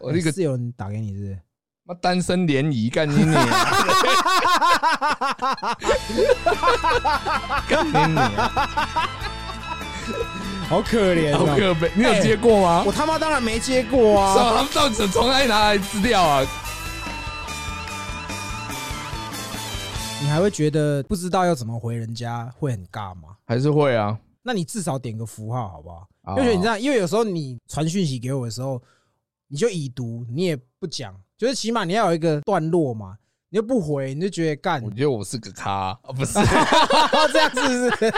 我那个是有人打给你是不是？妈单身联谊干你你，干你你，好可怜好哦！可悲！你有接过吗？我他妈当然没接过是啊！啊他们到底从哪里拿来资料啊？你还会觉得不知道要怎么回人家会很尬吗？还是会啊？那你至少点个符号好不好？哦就觉得你这样，因为有时候你传讯息给我的时候，你就已读，你也不讲，就是起码你要有一个段落嘛。你就不回，你就觉得干我，觉得我是个咖，啊不是？这样是不是？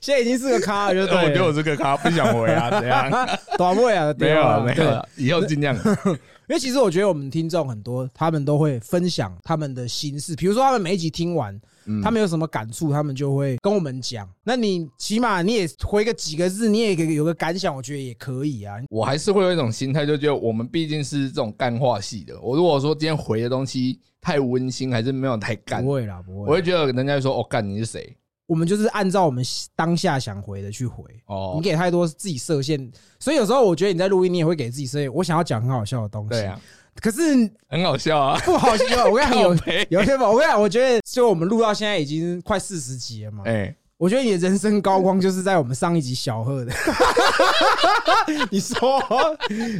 现在已经是个咖了，就对。我觉得我是个咖，不想回啊，怎样？短位啊，没有了，没有了，以后尽量。因为其实我觉得我们听众很多，他们都会分享他们的心事，比如说他们每一集听完，嗯他们有什么感触，他们就会跟我们讲。那你起码你也回个几个字，你也有个感想，我觉得也可以啊。我还是会有一种心态，就觉得我们毕竟是这种干话系的。我如果说今天回的东西太温馨，还是没有太干不，会啦，不会。我会觉得人家说：“哦，干你是谁我们就是按照我们当下想回的去回。？”哦你，给太多自己设限，所以有时候我觉得你在录音，你也会给自己设限。我想要讲很好笑的东西，对啊，可是很好笑啊。不好笑。我跟你讲，有有些我跟你讲，我觉得就我们录到现在已经快四十集了嘛。哎，我觉得你的人生高光就是在我们上一集小贺的。你说，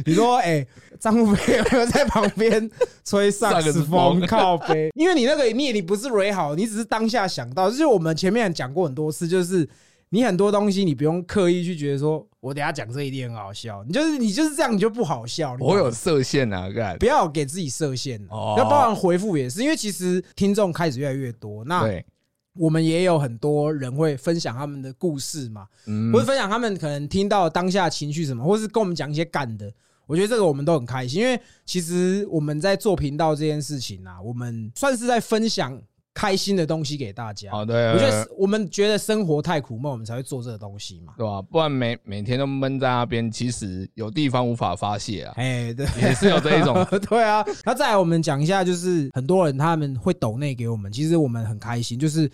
你说，哎、张富飞有没有在旁边吹萨克斯风风靠背？因为你那个你也你不是蕊好，你只是当下想到，就是我们前面讲过很多次，就是你很多东西你不用刻意去觉得说，我等下讲这一定很好笑，你就是你就是这样，你就不好笑。你我有设限啊，干不要给自己设限，哦要包含回复也是，因为其实听众开始越来越多，那，我们也有很多人会分享他们的故事嘛，嗯或者分享他们可能听到当下情绪什么，或是跟我们讲一些干的。我觉得这个我们都很开心，因为其实我们在做频道这件事情啊，我们算是在分享开心的东西给大家。好的，我觉得我们觉得生活太苦闷，我们才会做这个东西嘛。对吧？不然每每天都闷在那边，其实有地方无法发泄啊，哎，对，也是有这一种。对啊。那再来，我们讲一下，就是很多人他们会抖内给我们，其实我们很开心。就是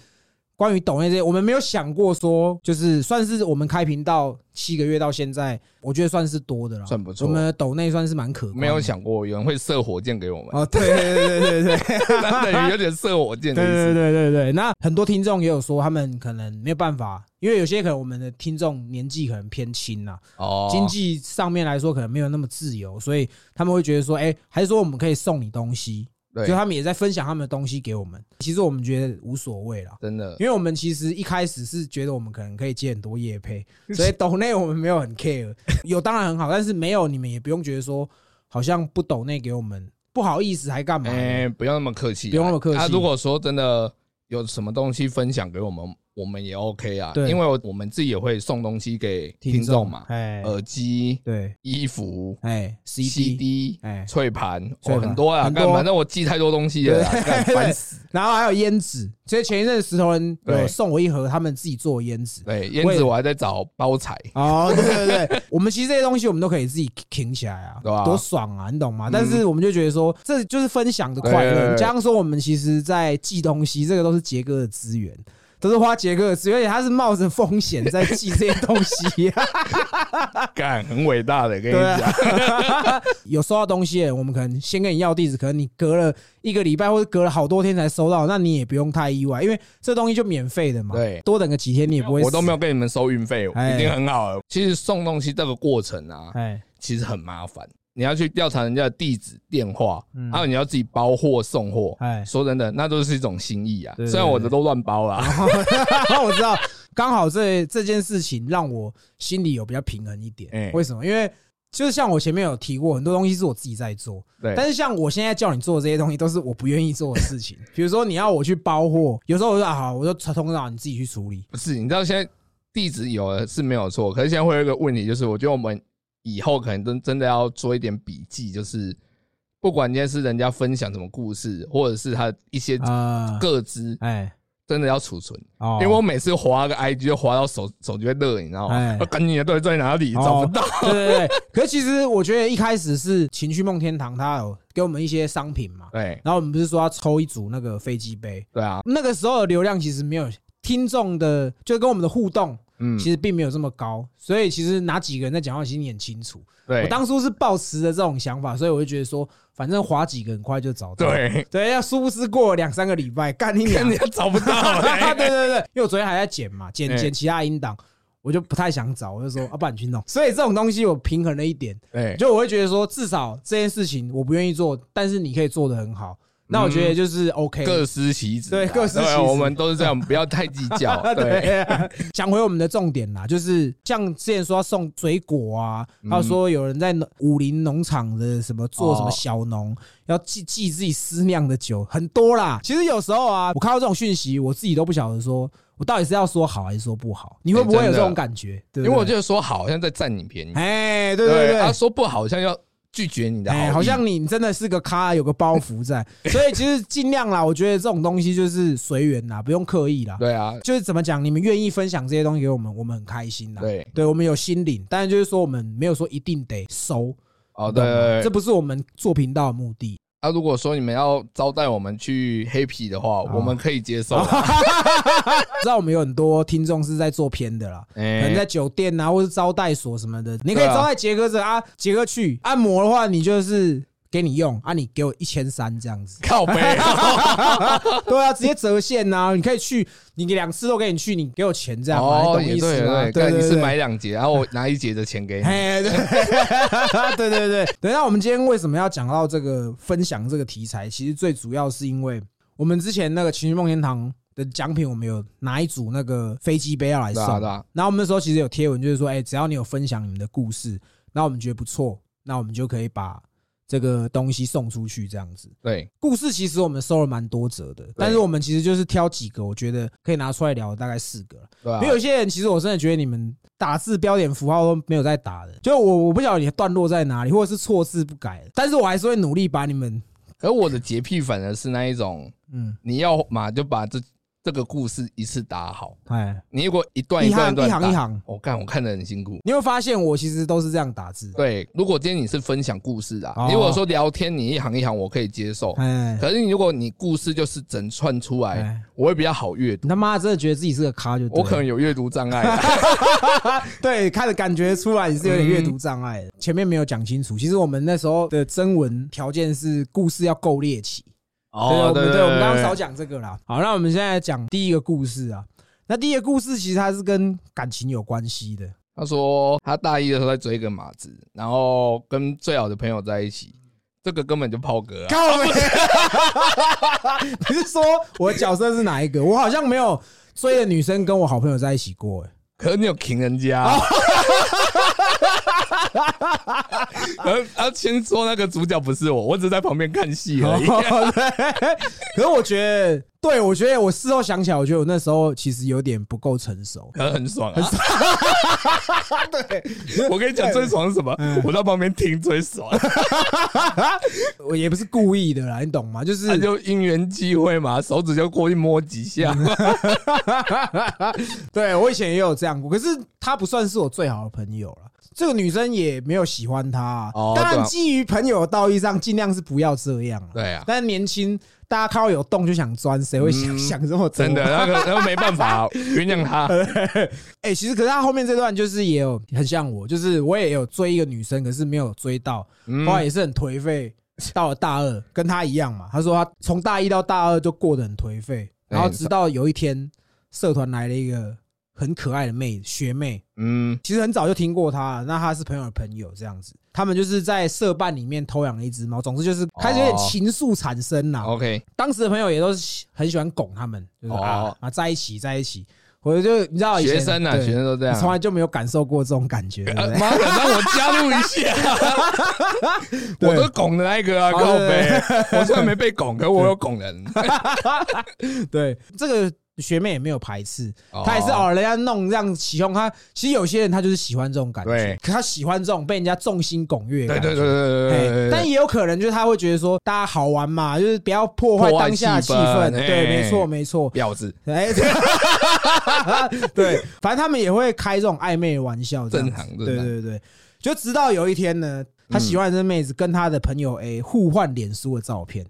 关于抖内这些，我们没有想过说，就是算是我们开频道七个月到现在，我觉得算是多的了，算不错。我们的抖内算是蛮可观没有想过有人会射火箭给我们，哦，对对对对对 等于有点射火箭的对对意思。对对对，那很多听众也有说，他们可能没有办法，因为有些可能我们的听众年纪可能偏轻呐、哦，经济上面来说可能没有那么自由，所以他们会觉得说，哎，还是说我们可以送你东西，对。就他们也在分享他们的东西给我们。其实我们觉得无所谓啦，真的。因为我们其实一开始是觉得我们可能可以接很多业配，所以抖内我们没有很 care，有当然很好，但是没有你们也不用觉得说好像不抖内给我们不好意思还干嘛的？哎、不用那么客气啊，不用那么客气。他，如果说真的有什么东西分享给我们，我们也 OK 啊，对。因为我们自己也会送东西给听众嘛，哎，耳机、对，衣服、哎 CD、哎，脆盘，哦，很多啊，干反正我寄太多东西了烦死。然后还有烟纸，其实前一阵石头人有对。送我一盒他们自己做的烟纸。对，烟纸我还在找包材，哦，对对对，我们其实这些东西我们都可以自己挺起来啊，对吧多爽啊，你懂吗？嗯。但是我们就觉得说，这就是分享的快乐，加上说我们其实在寄东西，这个都是杰哥的资源。都是花杰哥的资源，而且他是冒着风险在寄这些东西，干很伟大的，跟你讲，有收到东西，我们可能先跟你要地址，可能你隔了一个礼拜或者隔了好多天才收到，那你也不用太意外，因为这东西就免费的嘛。对多等个几天你也不会。我都没有。跟你们收运费，哎已经很好了。其实送东西这个过程啊，哎，其实很麻烦。你要去调查人家的地址、电话，嗯还有你要自己包货、送货。哎说真的，那都是一种心意啊。虽然我的都乱包啦，然后 我知道，刚好这这件事情让我心里有比较平衡一点。哎为什么？因为就是像我前面有提过，很多东西是我自己在做，对，但是像我现在叫你做的这些东西，都是我不愿意做的事情。比如说你要我去包货，有时候我说啊好，我就通常你自己去处理。不是你知道现在地址有了是没有错，可是现在会有一个问题，就是我觉得我们以后可能真真的要做一点笔记，就是不管今天是人家分享什么故事，或者是他一些啊，个资，哎，真的要储存。哦。因为我每次划个 IG 就划到手手机会热，你知道哎吗？我赶紧的到底在哪里？哦。找不到。对对对，可是其实我觉得一开始是情趣梦天堂，他有给我们一些商品嘛，对。然后我们不是说要抽一组那个飞机杯，对啊，那个时候的流量其实没有听众的，就跟我们的互动嗯，其实并没有这么高，所以其实哪几个人在讲话，其实你很清楚。对，我当初是抱持着这种想法，所以我就觉得说，反正划几个很快就找到。对。对，要殊不知过了两三个礼拜，干你娘。找不到，对对对，因为我昨天还在剪嘛，剪剪其他音档，我就不太想找，我就说啊，不然你去弄。所以这种东西我平衡了一点，对，就我会觉得说，至少这件事情我不愿意做，但是你可以做得很好，那我觉得就是 OK。嗯各司其职啊，对各司其职我们都是这样，不要太计较。对，对，讲回我们的重点啦，就是像之前说要送水果啊，嗯还有说有人在农武林农场的什么做什么哦小农，要寄寄自己私酿的酒，很多啦。其实有时候啊，我看到这种讯息，我自己都不晓得说我到底是要说好还是说不好。你会不会有这种感觉？因为我觉得说好像在占你便宜，哎，对对对他，说不好像要拒绝你的好哎，好像你真的是个咖，有个包袱在，所以其实尽量啦。我觉得这种东西就是随缘啦，不用刻意啦。对啊，就是怎么讲，你们愿意分享这些东西给我们，我们很开心啦。对，对我们有心领，但是就是说我们没有说一定得收，哦对，这不是我们做频道的目的。啊，如果说你们要招待我们去 happy 的话，我们可以接受。啊。知道我们有很多听众是在做偏的啦，可能哎在酒店啊，或是招待所什么的，你可以招待杰哥这啊，杰哥去按摩的话，你就是给你用啊，你给我一千三这样子，靠背，对啊，直接折现呐，你可以去，你两次都给你去，你给我钱这样哦，懂意思吗？对，干对对对你是买两节，然后我拿一节的钱给你。哎，对对对对对。那我们今天为什么要讲到这个分享这个题材？其实最主要是因为我们之前那个情绪梦天堂的奖品，我们有拿一组那个飞机杯要来送。然后我们那时候其实有贴文，就是说，哎，只要你有分享你们的故事，那我们觉得不错，那我们就可以把这个东西送出去，这样子。对，故事其实我们收了蛮多折的，但是我们其实就是挑几个，我觉得可以拿出来聊，大概四个了。对啊因为有些人其实我真的觉得你们打字标点符号都没有在打的，就我我不晓得你的段落在哪里，或者是错字不改，但是我还是会努力把你们可我的洁癖反而是那一种，嗯你要嘛就把这这个故事一次打好。哎。你如果一段一段一行段一行一行，我看我看得很辛苦。你会发现我其实都是这样打字，对，如果今天你是分享故事啊，哦。你如果说聊天，你一行一行我可以接受。哎。可是你如果你故事就是整串出来，哎，我会比较好阅读。他妈真的觉得自己是个咖就我可能有阅读障碍啊，对看着感觉出来你是有点阅读障碍的，前面没有讲清楚，其实我们那时候的征文条件是故事要够猎奇，哦，们对，我们刚刚少少讲这个啦。好，那我们现在讲第一个故事啊。那第一个故事其实它是跟感情有关系的。他说他大一的时候在追一个马子，然后跟最好的朋友在一起，这个根本就炮哥啊！靠背，你是说我的角色是哪一个？我好像没有追的女生跟我好朋友在一起过、欸，可是你有请人家、啊。而他先说那个主角不是我，我只是在旁边看戏而已。可是我觉得，对我觉得我事后想起来，我觉得我那时候其实有点不够成熟。可 是很爽啊！对，我跟你讲最爽是什么？嗯我在旁边听最爽，我也不是故意的啦，你懂吗？就是他就因缘际会嘛，手指就过去摸几下。对我以前也有这样过，可是他不算是我最好的朋友了。这个女生也没有喜欢他、啊，当然基于朋友的道义上，尽量是不要这样啊。对啊，但是年轻，大家看到有洞就想钻，谁会想、嗯想这么多？真的，那个那个没办法，原谅他。哎、其实可是他后面这段就是也有很像我，就是我也有追一个女生，可是没有追到，嗯后来也是很颓废。到了大二，跟他一样嘛。他说他从大一到大二就过得很颓废，然后直到有一天，社团来了一个很可爱的妹学妹，嗯，其实很早就听过她，那她是朋友的朋友这样子。他们就是在社办里面偷养了一只猫，总之就是开始有点情愫产生啦。OK，当时的朋友也都是很喜欢拱他们，就是啊哦啊在一起在一起。我就你知道学生啊，对学生都这样。从来就没有感受过这种感觉，妈的，让我加入一下，对我都拱的那一个啊，哦靠对背。我虽然没被拱，可我有拱人。对，这个学妹也没有排斥，哦她也是哦，人家弄这样起哄，她其实有些人他就是喜欢这种感觉对，可他喜欢这种被人家众星拱月。对对对对对但也有可能就是他会觉得说，大家好玩嘛，就是不要破坏当下的气气氛对，没错，没错。婊子哎，对对，反正他们也会开这种暧昧的玩笑，正常对对对，就直到有一天呢，他喜欢的这妹子跟他的朋友 A 互换脸书的照片，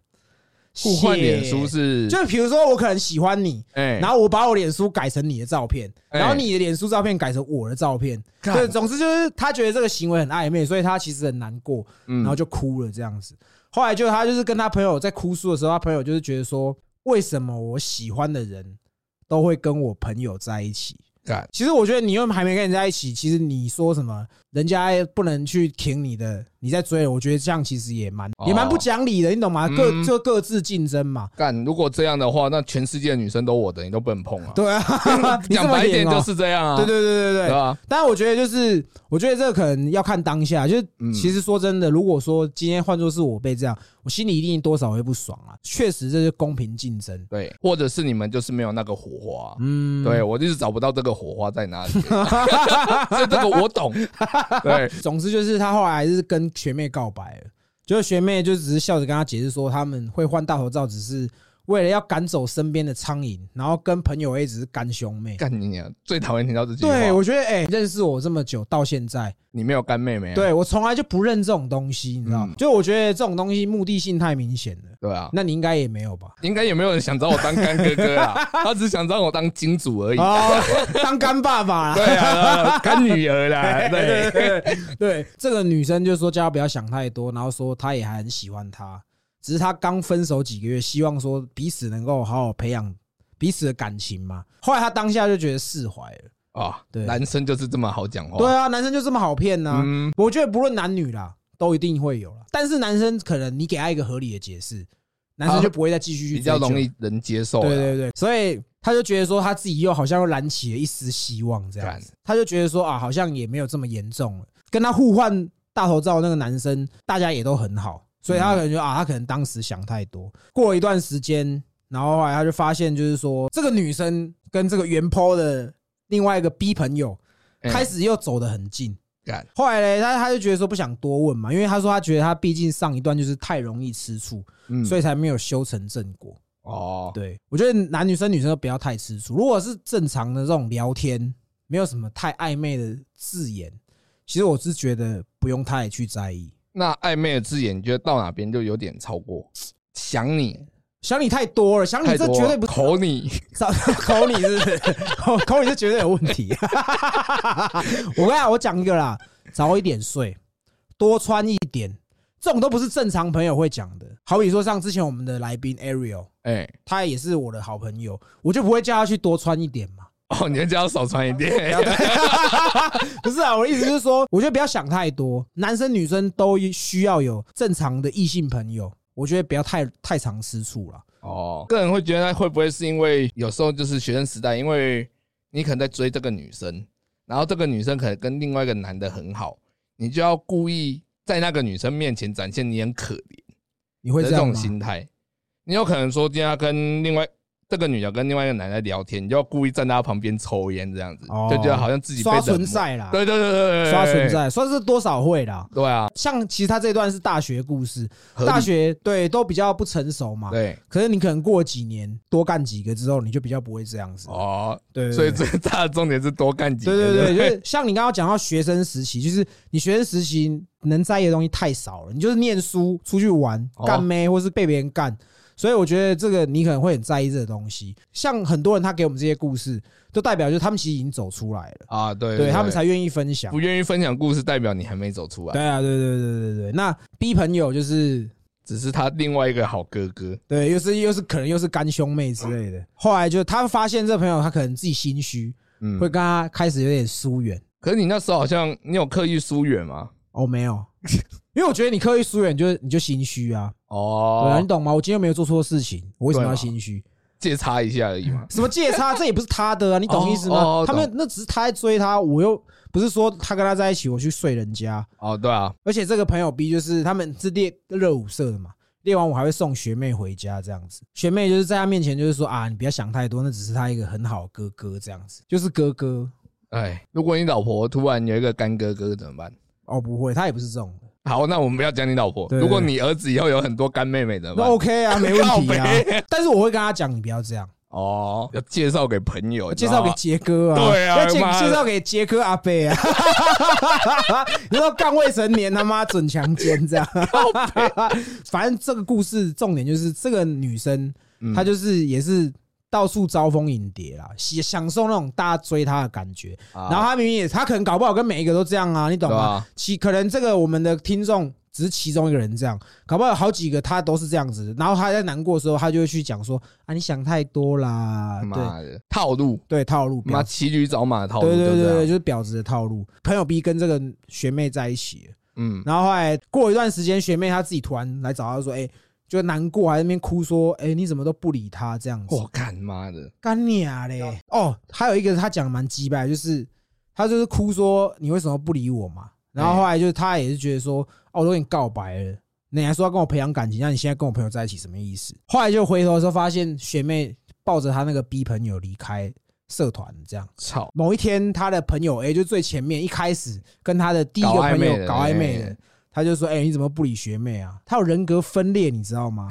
互换脸谢书是，就比如说我可能喜欢你，哎，然后我把我脸书改成你的照片，哎。然后你的脸书照片改成我的照片，干。对，总之就是他觉得这个行为很暧昧，所以他其实很难过，嗯。然后就哭了这样子。后来就他就是跟他朋友在哭诉的时候，他朋友就是觉得说，为什么我喜欢的人都会跟我朋友在一起？干。其实我觉得你又还没跟人在一起，其实你说什么人家不能去挺你的，你在追了，我觉得这样其实也蛮哦也蛮不讲理的，你懂吗？各嗯就各自竞争嘛。干，如果这样的话，那全世界的女生都我的，你都不能碰啊。对啊，讲白一点就是这样啊。对对对对对。但我觉得就是，我觉得这个可能要看当下。就是嗯其实说真的，如果说今天换作是我被这样，我心里一定多少会不爽啊。确实这是公平竞争。对，或者是你们就是没有那个火花。嗯，对，我就是找不到这个火花在哪里，所以这个我懂。对，总之就是他后来还是跟学妹告白了，就是学妹就只是笑着跟他解释说，他们会换大头照只是为了要赶走身边的苍蝇，然后跟朋友一直是干兄妹。干你娘！最讨厌听到这句话。对，我觉得哎、认识我这么久到现在，你没有干妹妹啊。对我从来就不认这种东西，你知道吗嗯？就我觉得这种东西目的性太明显了。对啊，那你应该也没有吧？应该也没有人想找我当干哥哥啊，他只想找我当金主而已。哦，当干爸爸啦。对啊，干女儿啦。对对对对对，这个女生就说叫他不要想太多，然后说她也还很喜欢他，只是他刚分手几个月，希望说彼此能够好好培养彼此的感情嘛。后来他当下就觉得释怀了。啊，对男生就是这么好讲话。对啊，男生就这么好骗呢、嗯，我觉得不论男女啦，都一定会有啦。但是男生可能你给他一个合理的解释，男生就不会再继续去 比较容易能接受。对对对，所以他就觉得说他自己又好像又燃起了一丝希望，这样子，他就觉得说啊，好像也没有这么严重了。跟他互换大头照那个男生，大家也都很好，所以他可能就啊，他可能当时想太多。过了一段时间，然后后来他就发现，就是说这个女生跟这个原 po 的另外一个 B 朋友哎开始又走得很近。干后来呢，他他就觉得说不想多问嘛，因为他说他觉得他毕竟上一段就是太容易吃醋，嗯所以才没有修成正果。哦，对，我觉得男女生女生都不要太吃醋。如果是正常的这种聊天，没有什么太暧昧的字眼，其实我是觉得不用太去在意。那暧昧的字眼，你觉得到哪边就有点超过？想你想你太多了，想你，这绝对不是口你。找 口你是不是？口 口你是绝对有问题。我跟你讲，我讲一个啦，早一点睡，多穿一点，这种都不是正常朋友会讲的。好比说像之前我们的来宾 Ariel，哎，他也是我的好朋友，我就不会叫他去多穿一点嘛。哦，你要叫他少穿一点。不是啊，我的意思就是说，我觉得不要想太多，男生女生都需要有正常的异性朋友，我觉得不要太太常吃醋了。哦，个人会觉得会不会是因为有时候就是学生时代，因为你可能在追这个女生，然后这个女生可能跟另外一个男的很好，你就要故意在那个女生面前展现你很可怜你会这样吗？心态。你有可能说今天跟另外这个女的跟另外一个男的聊天，你就要故意站在他旁边抽烟，这样子哦就觉得好像自己被。存在啦，对对对对对，刷存。在，算是多少会啦。对啊，像其实他这段是大学故事，大学对都比较不成熟嘛。对可是你可能过几年多干几个之后，你就比较不会这样子。哦，对，对所以最大的重点是多干几个。对对对，就是像你刚刚讲到学生时期，就是你学生时期能在意的东西太少了，你就是念书、出去玩、哦干妹，或是被别人干。所以我觉得这个你可能会很在意这个东西。像很多人他给我们这些故事，都代表就是他们其实已经走出来了，啊，对对他们才愿意分享不。愿意分享故事，代表你还没走出来，对啊，对对对对对。那 B 朋友就是只是他另外一个好哥哥。对，又是又是可能又是干兄妹之类的。后来就他发现这朋友他可能自己心虚，嗯会，跟他开始有点疏远。可是你那时候好像你有刻意疏远吗？哦，没有，因为我觉得你刻意疏远，就是你就心虚啊。对啊，哦你，懂吗？我今天又没有做错事情，我为什么要心虚？借插一下而已嘛。什么借插，这也不是他的啊，你懂意思哦哦？吗他们那只是他在追他，我又不是说他跟他在一起，我去睡人家。哦，对啊，而且这个朋友 B 就是他们是练热舞社的嘛，练完舞还会送学妹回家这样子。学妹就是在他面前就是说啊，你不要想太多，那只是他一个很好的哥哥这样子，就是哥哥哎，如果你老婆突然有一个干哥哥怎么办？哦，不会，他也不是这种的，好，那我们不要讲你老婆。如果你儿子以后有很多干妹妹怎么那？OK 啊，没问题啊。但是我会跟他讲，你不要这样，哦，要介绍给朋友，介绍给杰哥啊，对啊要介介绍给杰哥阿贝啊，你说干未成年他妈准强奸这样，反正这个故事重点就是这个女生，嗯她就是也是到处招蜂引蝶啦，享享受那种大家追他的感觉。然然后他明明也，他可能搞不好跟每一个都这样啊，你懂吗？其可能这个我们的听众只是其中一个人这样，搞不好有好几个他都是这样子。然后他在难过的时候，他就会去讲说啊，你想太多啦，对妈的套路，对，套路，妈骑驴找马的套路，对对对对，就是婊子的套路。朋友 B 跟这个学妹在一起，嗯，然后后来过一段时间，学妹她自己突然来找他说，哎。就难过，还在那边哭说：“哎、你怎么都不理他这样子？我干妈的，干你啊嘞！哦，还有一个他讲得蛮鸡掰，就是他就是哭说你为什么不理我嘛？然后后来就是他也是觉得说，哦，我都跟你告白了，你还说要跟我培养感情，那你现在跟我朋友在一起什么意思？后来就回头的时候发现学妹抱着他那个 B 朋友离开社团，这样。操，某一天，他的朋友 A 就最前面一开始跟他的第一个朋友搞暧昧的哎，他就说：“哎、你怎么不理学妹啊？他有人格分裂，你知道吗？”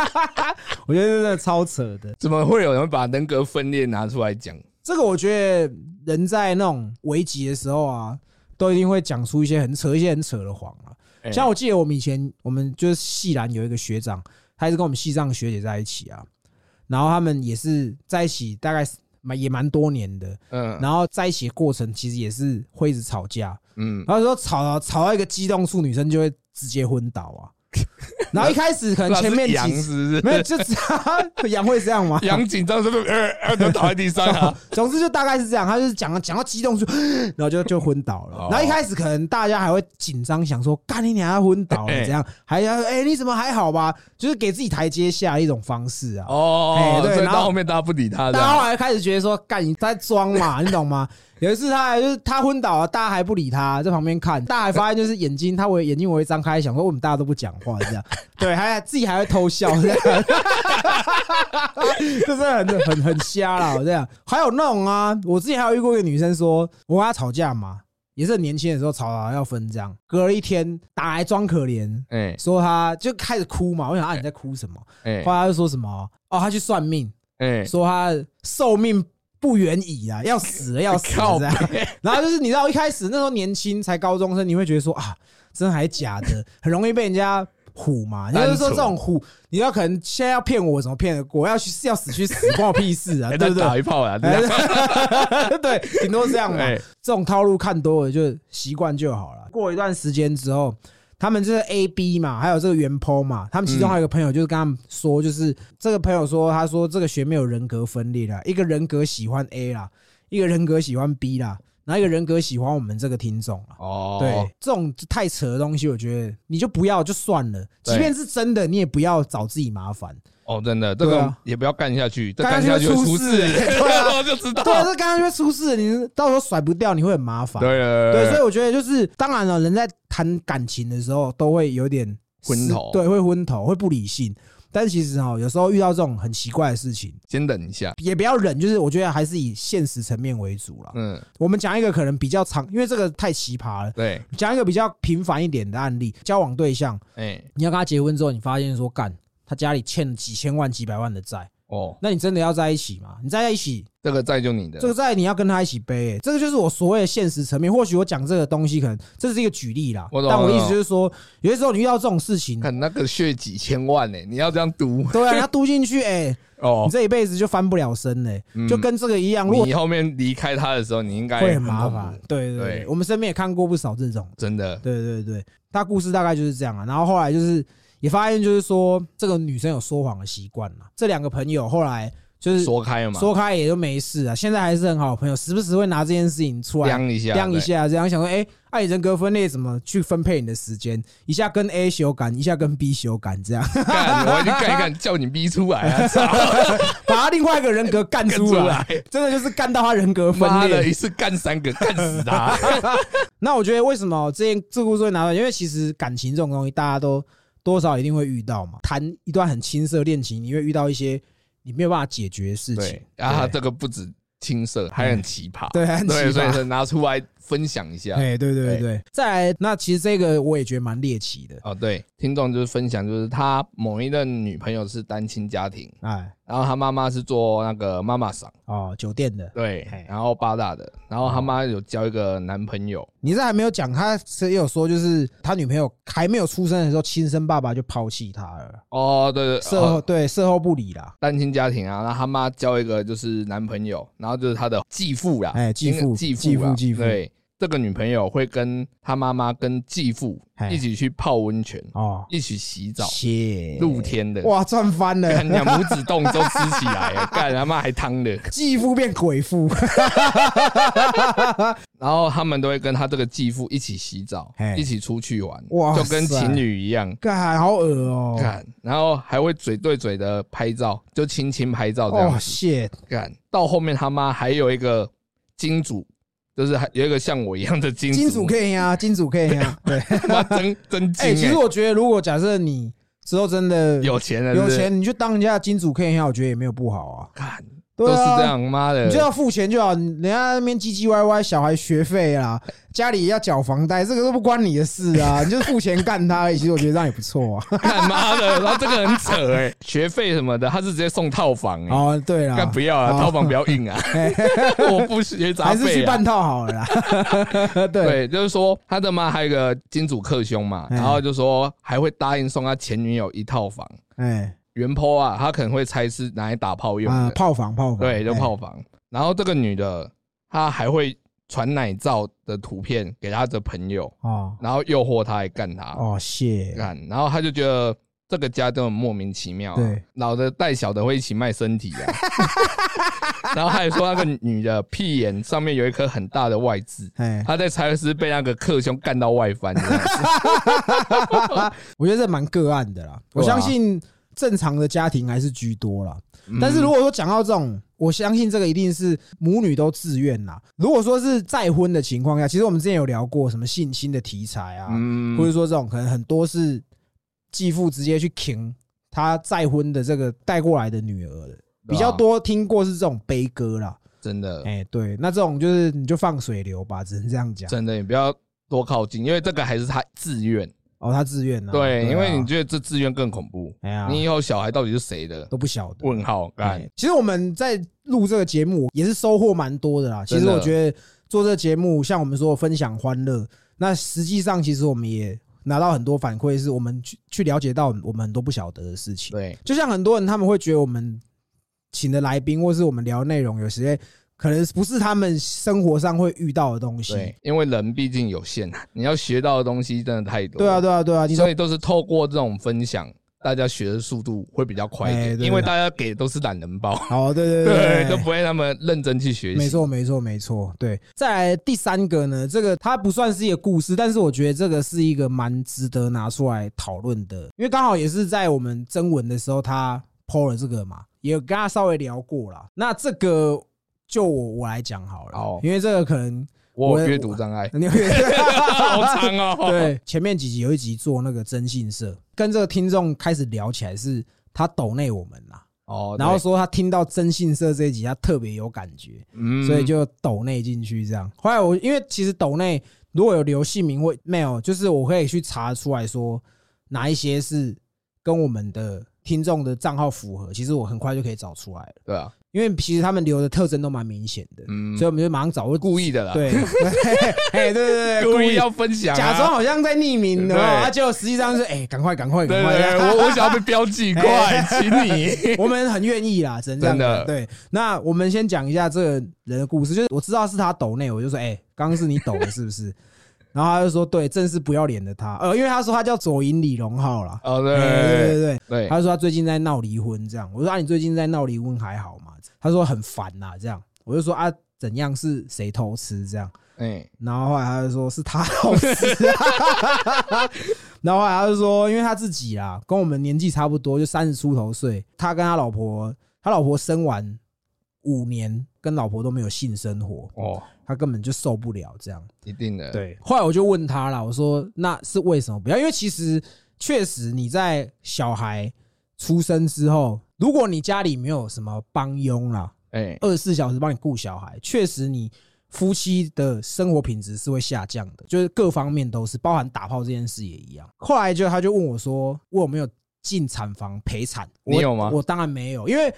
我觉得真的超扯的。怎么会有人把人格分裂拿出来讲？这个我觉得人在那种危急的时候啊，都一定会讲出一些很扯、一些很扯的谎啊。哎像我记得我们以前，我们就是系篮有一个学长，他也是跟我们系上学姐在一起啊，然后他们也是在一起大概是蛮也蛮多年的，嗯。然后在一起的过程其实也是会一直吵架，嗯，然后说吵到吵到一个激动处，女生就会直接昏倒啊。然后一开始可能前面羊几是不是？没有，就只 羊会这样吗？羊紧张是不是？呃呃，就倒在地上啊。总之就大概是这样，他就是讲讲到激动就，然后就就昏倒了哦。然后一开始可能大家还会紧张，想说干你娘要昏倒了哎这样，还要哎你怎么还好吧？就是给自己台阶下一种方式啊。哦哎，对然后到后面大家不理他，这大家后样来开始觉得说干你在装嘛，你懂吗？有一次他还就是他昏倒了，大家还不理他，在旁边看，大家还发现就是眼睛他微眼睛我会张开，想说为什么大家都不讲话这样？对，还自己还会偷笑这样，这真的很很很瞎啦，这样。还有那种啊，我之前还有遇过一个女生说，我跟她吵架嘛，也是很年轻的时候吵到要分这样，隔了一天打来装可怜，哎说她就开始哭嘛，我想啊你在哭什么？哎后来她就说什么哦，她去算命。哎，说他寿命不远矣啊，要死了，要死了这样。然后就是你知道一开始那时候年轻才高中生，你会觉得说啊，真的还假的，很容易被人家唬嘛。你就是说这种唬，你要可能现在要骗我，怎么骗得过？要去要死去死，关我屁事啊，还对不对？在打一炮啊，对，顶多这样嘛。哎这种套路看多了就习惯就好了。过一段时间之后，他们就是 A、B 嘛，还有这个原 PO 嘛，他们其中还有一个朋友就是跟他们说，就是这个朋友说，他说这个学妹有人格分裂啦，一个人格喜欢 A 啦，一个人格喜欢 B 啦，然后一个人格喜欢我们这个听众啦。哦，对，这种太扯的东西，我觉得你就不要就算了，即便是真的，你也不要找自己麻烦。哦，真的，这个啊也不要干下去，这干干下下去会出去会出事，事对啊。我就知道，对啊，这刚刚就会出事，你到时候甩不掉，你会很麻烦。对对对，所以我觉得就是，当然了，人在谈感情的时候都会有点昏头。对，会昏头，会不理性。但是其实哈，有时候遇到这种很奇怪的事情，先忍一下，也不要忍，就是我觉得还是以现实层面为主了。嗯，我们讲一个可能比较长，因为这个太奇葩了，对，讲一个比较平凡一点的案例，交往对象，哎，你要跟他结婚之后，你发现说干，他家里欠几千万、几百万的债，哦，那你真的要在一起吗？你在一起，这个债就你的。这，个债你要跟他一起背、欸，这个就是我所谓的现实层面。或许我讲这个东西，可能这是一个举例啦，我但我意思就是说，有些时候你遇到这种事情，很那个血几千万呢，你要这样赌。对啊，你要赌进去，哎，哦。你，这一辈子就翻不了身嘞、嗯。就跟这个一样，如果你后面离开他的时候，你应该会很麻烦。对对对。对，我们身边也看过不少这种，真的，对对对，他故事大概就是这样啊。然后后来就是也发现，就是说这个女生有说谎的习惯了。这两个朋友后来就是说开了嘛，说开也就没事啊，现在还是很好的朋友，时不时会拿这件事情出来晾一下，晾一下，这样想说，哎，爱人格分裂怎么去分配你的时间？一下跟 A 修改，一下跟 B 修改，这样对，干，我已经干一干，叫你逼出来啊！操把他另外一个人格干出来，真的就是干到他人格分，裂。一次干三个，干死他！那我觉得为什么这件这故事会拿到？因为其实感情这种东西，大家都多少一定会遇到嘛。谈一段很青涩恋情，你会遇到一些你没有办法解决的事情对。，然后这个不止青涩，还很奇葩，对，很奇葩，所以葩。拿出来分享一下。哎，对对对。再来，那其实这个我也觉得蛮猎奇的。哦，对，听众就是分享，就是他某一任女朋友是单亲家庭，哎，然后他妈妈是做那个妈妈桑，哦，酒店的。对嘿，然后八大的，然后他妈有交一个男朋友，你这还没有讲，他是也有说，就是他女朋友还没有出生的时候，亲生爸爸就抛弃他了，哦，对对，事后哦。对事后不理啦。单亲家庭啊，然后他妈交一个就是男朋友，然后就是他的继父啦，哎继父继父继父继父。对，这个女朋友会跟他妈妈跟继父哎一起去泡温泉，哦，一起洗澡，露天的，哇，赚翻了，干你娘拇指洞都支起来了，干他妈还汤的，继父变鬼父，然后他们都会跟他这个继父一起洗澡，一起出去玩，哇就跟情侣一样。干好恶哦，干，然后还会嘴对嘴的拍照，就亲亲拍照这哦样子。谢，干，到后面他妈还有一个金主，就是还有一个像我一样的金金主可以啊，金主可以啊，对，真真金哎，其欸。实我觉得，如果假设你之后真的有钱了，是是？有钱，你去当人家的金主 K 一下，我觉得也没有不好啊。干对啊都是这样，妈的。你就，要付钱就好，人家那边唧唧歪歪，小孩学费啦，家里要缴房贷，这个都不关你的事啊，你就付钱干他而已。其实我觉得这样也不错啊。干妈的，然后这个很扯哎，学费什么的，他是直接送套房哎，哦，对干啦，不要啊，哦。套房不要硬啊，我不学杂还是去费啊办。套好了啦。对，对，就是说他的妈还有一个金主克兄嘛，哎。然后就说还会答应送他前女友一套房。哎，原 po 啊，他可能会猜是拿来打炮用啊，的，炮房炮房，对，就哎炮房。然后这个女的，她还会传奶照的图片给她的朋友，哦然后诱惑她来干她，哦，谢，干，然后她就觉得这个家都很莫名其妙、啊，对，老的带小的会一起卖身体啊。然后还说那个女的屁眼上面有一颗很大的外痔，哎，她在猜是被那个克兄干到外翻这样子，我觉得这蛮个案的啦。我对啊相信正常的家庭还是居多啦。嗯但是如果说讲到这种，我相信这个一定是母女都自愿啦。如果说是再婚的情况下，其实我们之前有聊过什么性侵的题材啊，嗯或者说这种可能很多是继父直接去请他再婚的这个带过来的女儿的，比较多听过是这种悲歌啦。真的哎，对，那这种就是你就放水流吧，只能这样讲。真的，你不要多靠近，因为这个还是他自愿。哦，他自愿啊。对，啊因为你觉得这自愿更恐怖。哎呀，你以后小孩到底是谁的？都不晓得。问号干哎，其实我们在录这个节目也是收获蛮多的啦。其实我觉得做这个节目，像我们说分享欢乐，那实际上其实我们也拿到很多反馈，是我们去去了解到我们很多不晓得的事情。对，就像很多人他们会觉得我们请的来宾或是我们聊的内容，有些可能不是他们生活上会遇到的东西。对，因为人毕竟有限，你要学到的东西真的太多。对啊，，对啊，对啊，你所以都是透过这种分享，大家学的速度会比较快一点，因为大家给的都是懒人包，好，对对 对，都不会那么认真去学习。没错，没错，没错。对，再来第三个呢，这个它不算是一个故事，但是我觉得这个是一个蛮值得拿出来讨论的，因为刚好也是在我们征文的时候，他 PO 了这个嘛，也有跟他稍微聊过啦。那这个就我我来讲好了，好因为这个可能我阅读障碍，你好长哦。对前面几集有一集做那个征信社，跟这个听众开始聊起来，是他抖内我们啦，哦，然后对，说他听到征信社这一集，他特别有感觉。嗯所以就抖内进去这样。后来我因为其实抖内如果有留姓名或 mail，就是我可以去查出来说哪一些是跟我们的听众的账号符合，其实我很快就可以找出来了。对啊，因为其实他们留的特征都蛮明显的，嗯所以，我们就马上找。故意的啦，对，哎，对对对，故意要分享啊，假装好像在匿名的，对啊，结果实际上是哎，赶快赶快赶快！我我想要被标记，快，请你。我们很愿意啦，真的对，那我们先讲一下这个人的故事，就是我知道是他抖内，我就说，哎、刚刚是你抖的，是不是？然后他就说，对，正是不要脸的他，呃，因为他说他叫左营李荣浩啦，哦，对哎对对对对，对，他就说他最近在闹离婚，这样，我说啊，你最近在闹离婚还好吗？他说很烦呐，这样，我就说啊，怎样是谁偷吃这样？哎，然后后来他就说是他偷吃，然后后来他就说，因为他自己啦，跟我们年纪差不多，就三十出头岁，他跟他老婆，他老婆生完五年，跟老婆都没有性生活，哦，他根本就受不了这样。一定的，对，后来我就问他了，我说那是为什么不要？因为其实确实你在小孩出生之后，如果你家里没有什么帮佣啦，哎，二十四小时帮你顾小孩，确实你夫妻的生活品质是会下降的，就是各方面都是，包含打炮这件事也一样。后来就他就问我说，我有没有进产房陪产？我你有吗我当然没有，因为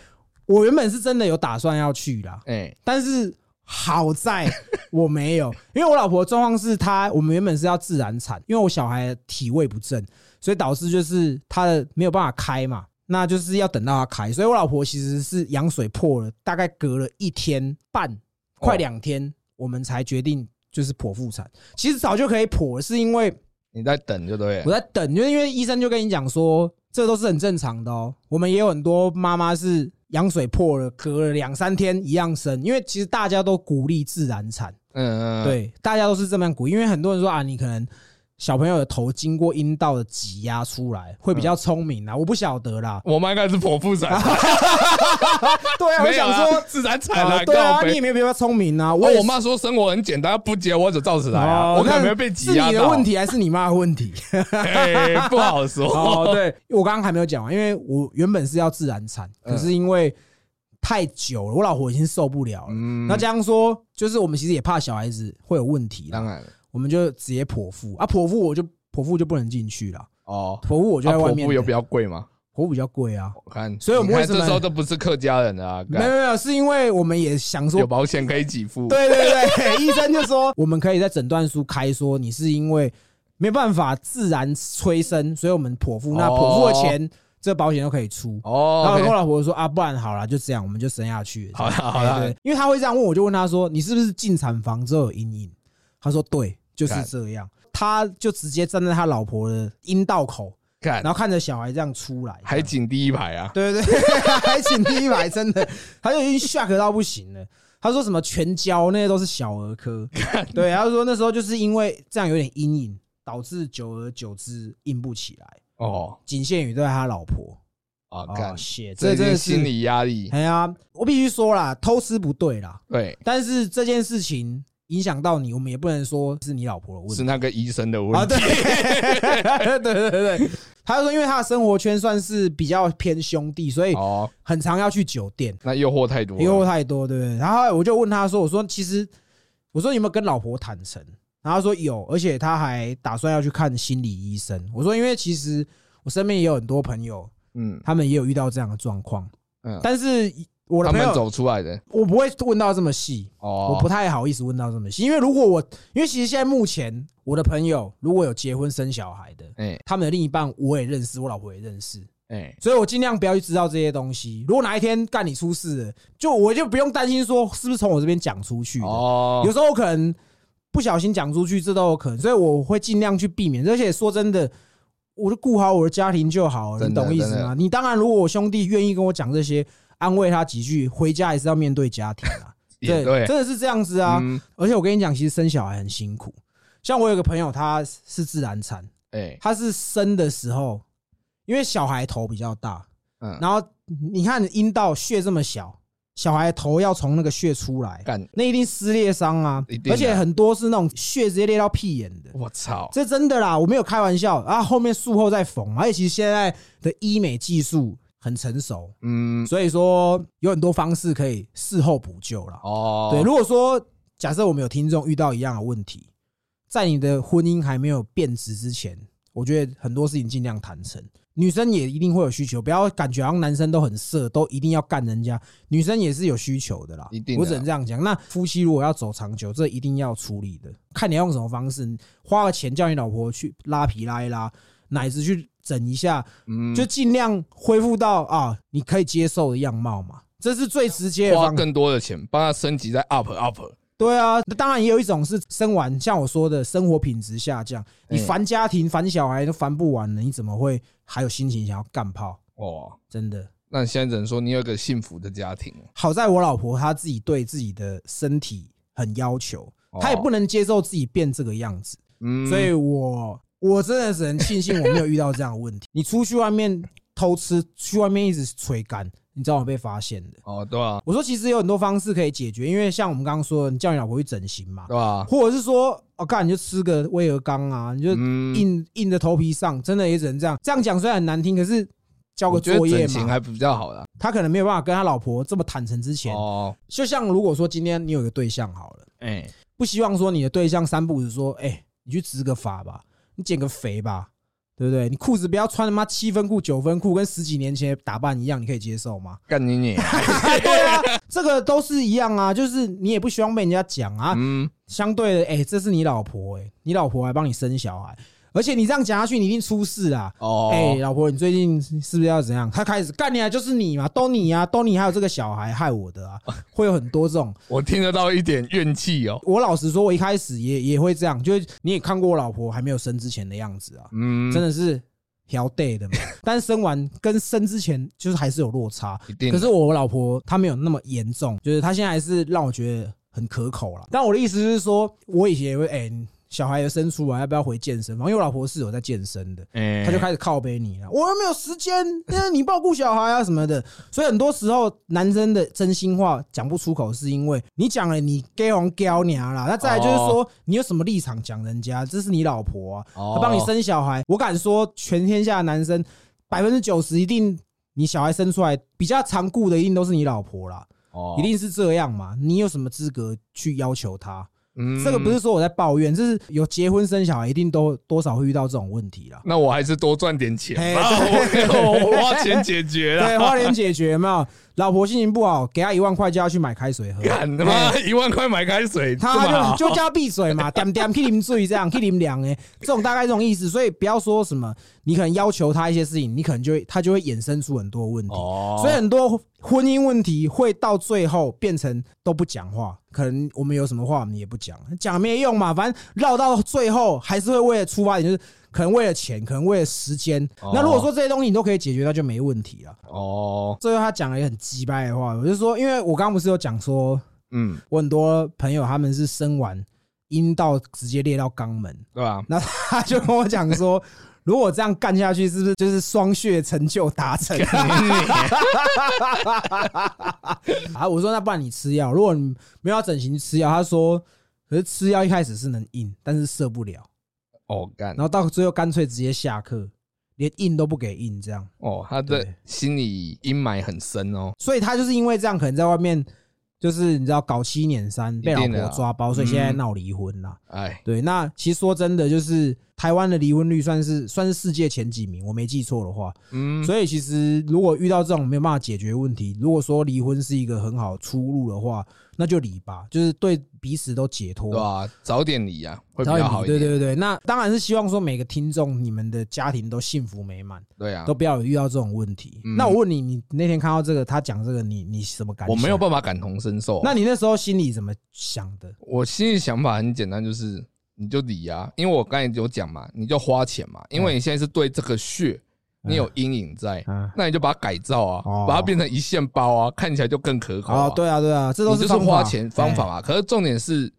我原本是真的有打算要去啦，哎，但是好在我没有，因为我老婆的状况是她，我们原本是要自然产，因为我小孩体位不正，所以导致就是她的没有办法开嘛，那就是要等到它开，所以我老婆其实是羊水破了，大概隔了一天半，快两天，我们才决定就是剖腹产。其实早就可以剖，是因为你在等就对了我。在等，就是因为医生就跟你讲说，这都是很正常的哦。我们也有很多妈妈是羊水破了，隔了两三天一样生，因为其实大家都鼓励自然产，嗯嗯，，对，大家都是这么样鼓励。因为很多人说啊，你可能小朋友的头经过阴道的挤压出来，会比较聪明啊，我不晓得啦。我妈应该是剖腹产，对啊，我没想啊说，自然产啊，啊，对啊，你也没有比较聪明啊。我我妈说生活很简单，不结我只照起来啊，我可能没被挤是压是。你的问题还是你妈的问题？哎，不好说。哦，对，我刚刚还没有讲完，因为我原本是要自然产，可是因为太久了，我老婆已经受不了了。嗯那这样说，就是我们其实也怕小孩子会有问题啦，当然了我们就直接剖腹啊，剖腹我就剖腹就不能进去了，哦，剖腹我就在外面。啊剖腹有比较贵吗？剖腹比较贵啊，我看，所以我们你看为什么这时候都不是客家人啊？干没有没有，是因为我们也想说有，保险可以给付。对对对，医生就说我们可以在诊断书开说你是因为没办法自然催生，所以我们剖腹，那剖腹的钱这保险都可以出哦。然哦后我老婆说啊，不然好了，就这样，我们就生下去。好了好啦哎对，因为他会这样问，我就问他说，你是不是进产房之后有阴影？他说对，就是干这样。他就直接站在他老婆的阴道口，看然后看着小孩这样出来，还紧第一排啊，对对对，还请第一排，真的，他就已经 shock 到不行了。他说什么全焦那些都是小儿科，对，他说那时候就是因为这样有点阴影，导致久而久之硬不起来，哦仅限于对他老婆。啊，哦，干，谢，这这真是心理压力。哎呀，我必须说啦，偷吃不对啦，对，但是这件事情影响到你，我们也不能说是你老婆的问题是那个医生的啊。问题 对。对对对对，他就说，因为他的生活圈算是比较偏兄弟，所以哦，很常要去酒店。那诱惑太多了。诱惑太多，对不对？然后我就问他说：“我说其实，我说你有没有跟老婆坦诚？”然后他说有，而且他还打算要去看心理医生。我说因为其实我身边也有很多朋友，嗯他们也有遇到这样的状况，嗯，但是我的朋友他们走出来的我不会问到这么细，哦，我不太好意思问到这么细，因为如果我因为其实现在目前我的朋友如果有结婚生小孩的，哎他们的另一半我也认识，我老婆也认识。哎所以我尽量不要去知道这些东西。如果哪一天干你出事了，就我就不用担心说是不是从我这边讲出去的。哦有，时候我可能不小心讲出去，这都有可能，所以我会尽量去避免。而且说真的，我就顾好我的家庭就好了，你真的懂意思吗？的你当然，如果我兄弟愿意跟我讲这些，安慰他几句，回家也是要面对家庭啊。也对，真的是这样子啊。嗯，而且我跟你讲，其实生小孩很辛苦。像我有个朋友，他是自然产，哎，他是生的时候，因为小孩头比较大，嗯，然后你看阴道血这么小，小孩头要从那个血出来，那一定撕裂伤啊。而且很多是那种血直接裂到屁眼的，我操，这真的啦，我没有开玩笑。啊！后面术后再缝，而且其实现在的医美技术很成熟，嗯，所以说有很多方式可以事后补救啦。哦，对，如果说假设我们有听众遇到一样的问题，在你的婚姻还没有变质之前，我觉得很多事情尽量谈成。女生也一定会有需求，不要感觉好像男生都很色，都一定要干人家。女生也是有需求的啦，一定我只能这样讲。那夫妻如果要走长久，这一定要处理的。看你要用什么方式，花了钱叫你老婆去拉皮拉一拉，奶子去整一下，嗯，就尽量恢复到啊你可以接受的样貌嘛。这是最直接的方。花更多的钱帮他升级在 up up，对啊，当然也有一种是生完，像我说的生活品质下降，你嗯烦家庭、烦小孩都烦不完了，你怎么会还有心情想要干炮？哦，真的，那你现在只能说你有个幸福的家庭，好在我老婆她自己对自己的身体很要求，哦。她也不能接受自己变这个样子，嗯，所以我我真的只能庆幸我没有遇到这样的问题。你出去外面偷吃，去外面一直吹干，你早晚被发现的。哦，对啊，我说其实有很多方式可以解决，因为像我们刚刚说的，你叫你老婆去整形嘛，对吧？或者是说，哦，干你就吃个威尔刚啊，你就嗯，硬硬着头皮上，真的也只能这样。这样讲虽然很难听，可是交个作业嘛，还比较好啦。他可能没有办法跟他老婆这么坦诚之前。哦，就像如果说今天你有个对象好了，哎，不希望说你的对象三不五时说，哎，你去植个发吧，你减个肥吧，对对不对？你裤子不要穿他妈七分裤、九分裤，跟十几年前打扮一样，你可以接受吗？干你你，对啊，这个都是一样啊，就是你也不希望被人家讲啊。嗯，相对的，哎、这是你老婆、哎，你老婆还帮你生小孩，而且你这样讲下去，你一定出事啊。哦，哎、老婆，你最近是不是要怎样？他开始干你啊，就是你嘛，都你啊，都你还有这个小孩害我的啊，会有很多这种。我听得到一点怨气哦。我老实说，我一开始也也会这样，就是你也看过我老婆还没有生之前的样子啊，嗯，真的是调 day 的嘛。但是生完跟生之前就是还是有落差。一定。可是我老婆她没有那么严重，就是她现在还是让我觉得很可口了。但我的意思是说，我以前也会哎、小孩生出来要不要回健身房？因为我老婆是有在健身的，哎。他就开始靠背你了，我又没有时间，那你照顾小孩啊什么的，所以很多时候男生的真心话讲不出口，是因为你讲了你 gay 王 gay 娘啦，那再来就是说你有什么立场讲人家，这是你老婆啊，哦。她帮你生小孩，我敢说全天下的男生百分之九十一定你小孩生出来比较常顾的一定都是你老婆啦，哦。一定是这样嘛，你有什么资格去要求她？嗯这个不是说我在抱怨，这是有结婚生小孩一定都多少会遇到这种问题啦。那我还是多赚点钱嘿吧，我我花钱解决了。对，花钱解决有没有？老婆心情不好，给她一万块就要去买开水喝，干他妈一万块买开水，他就就叫她闭嘴嘛，点点去淋水这样，去淋凉哎，这种大概这种意思。所以不要说什么，你可能要求她一些事情，你可能就会她就会衍生出很多问题。哦，所以很多婚姻问题会到最后变成都不讲话，可能我们有什么话我们也不讲，讲没用嘛，反正绕到最后还是会为了出发点，就是可能为了钱，可能为了时间。哦那如果说这些东西你都可以解决，那就没问题了。哦，最后他讲了一个很鸡掰的话，我就说，因为我刚刚不是有讲说，嗯，我很多朋友他们是生完阴道直接裂到肛门，对吧？那他就跟我讲说。如果这样干下去，是不是就是双血成就达成？啊，我说那不然你吃药，如果你没有要整形吃药，他说，可是吃药一开始是能硬，但是射不了，哦，干然后到最后干脆直接下课，连硬都不给硬这样。哦，他的心理阴霾很深哦。所以他就是因为这样，可能在外面就是你知道搞七年三，被老婆抓包，所以现在嗯闹离婚啦。哎，对，那其实说真的，就是台湾的离婚率算是算是世界前几名，我没记错的话。嗯，所以其实如果遇到这种没有办法解决问题，如果说离婚是一个很好出路的话，那就离吧，就是对彼此都解脱对。啊？早点离啊，会比较好一点。对对对，那当然是希望说每个听众你们的家庭都幸福美满，对啊都，不要有遇到这种问题。嗯那我问你，你那天看到这个，他讲这个，你你什么感想？我没有办法感同身受啊。那你那时候心里怎么想的？我心里想法很简单，就是你就离啊，因为我刚才有讲嘛，你就花钱嘛，因为你现在是对这个穴你有阴影在，啊，那你就把它改造啊哦，把它变成一线包啊，看起来就更可口啊哦，。对啊，对啊，这都是花钱方法哎嘛。可是重点是，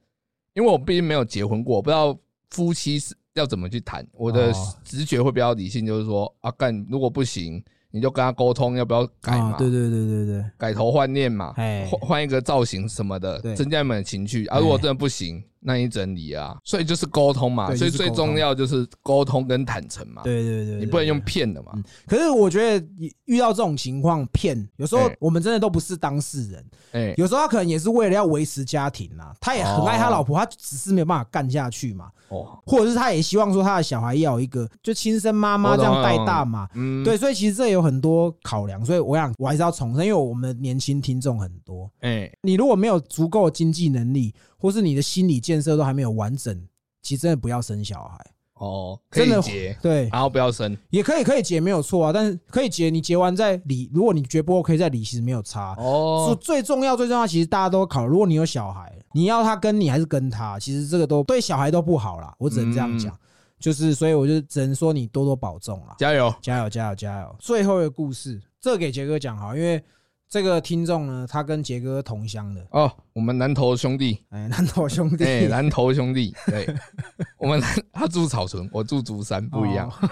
因为我毕竟没有结婚过，我不知道夫妻是要怎么去谈。我的哦直觉会比较理性，就是说啊，干如果不行，你就跟他沟通要不要改嘛啊，，对对对对对，改头换面嘛哎，换换一个造型什么的，增加你们的情趣啊。哎如果真的不行，那你整理啊。所以就是沟通嘛，所以最重要就是沟通跟坦诚嘛。对对对，你不能用。骗的嘛。可是我觉得遇到这种情况骗，有时候哎我们真的都不是当事人，哎，有时候他可能也是为了要维持家庭啊，他也很爱他哦老婆，他只是没有办法干下去嘛，哦，或者是他也希望说他的小孩要有一个就亲生妈妈这样带大嘛。嗯，对，所以其实这有很多考量，所以我想我还是要重申，因为我们年轻听众很多，哎，你如果没有足够的经济能力，或是你的心理建设都还没有完整，其实真的不要生小孩。哦，可真的以结，对，然后不要生。也可以可以结没有错啊，但是可以结，你结完再离，如果你觉得不 OK 再离，其实没有差。是哦，最重要最重要，其实大家都考虑，如果你有小孩，你要他跟你还是跟他，其实这个都对小孩都不好啦。我只能这样讲，就是所以我就只能说你多多保重啦，加油！加油加油加油！最后一个故事，这个给杰哥讲好，因为这个听众呢，他跟杰哥同乡的，哦，我们南投兄弟，哎，南头兄弟，哎，南投兄弟，对，我们南他住草屯，我住竹山，不一样。哦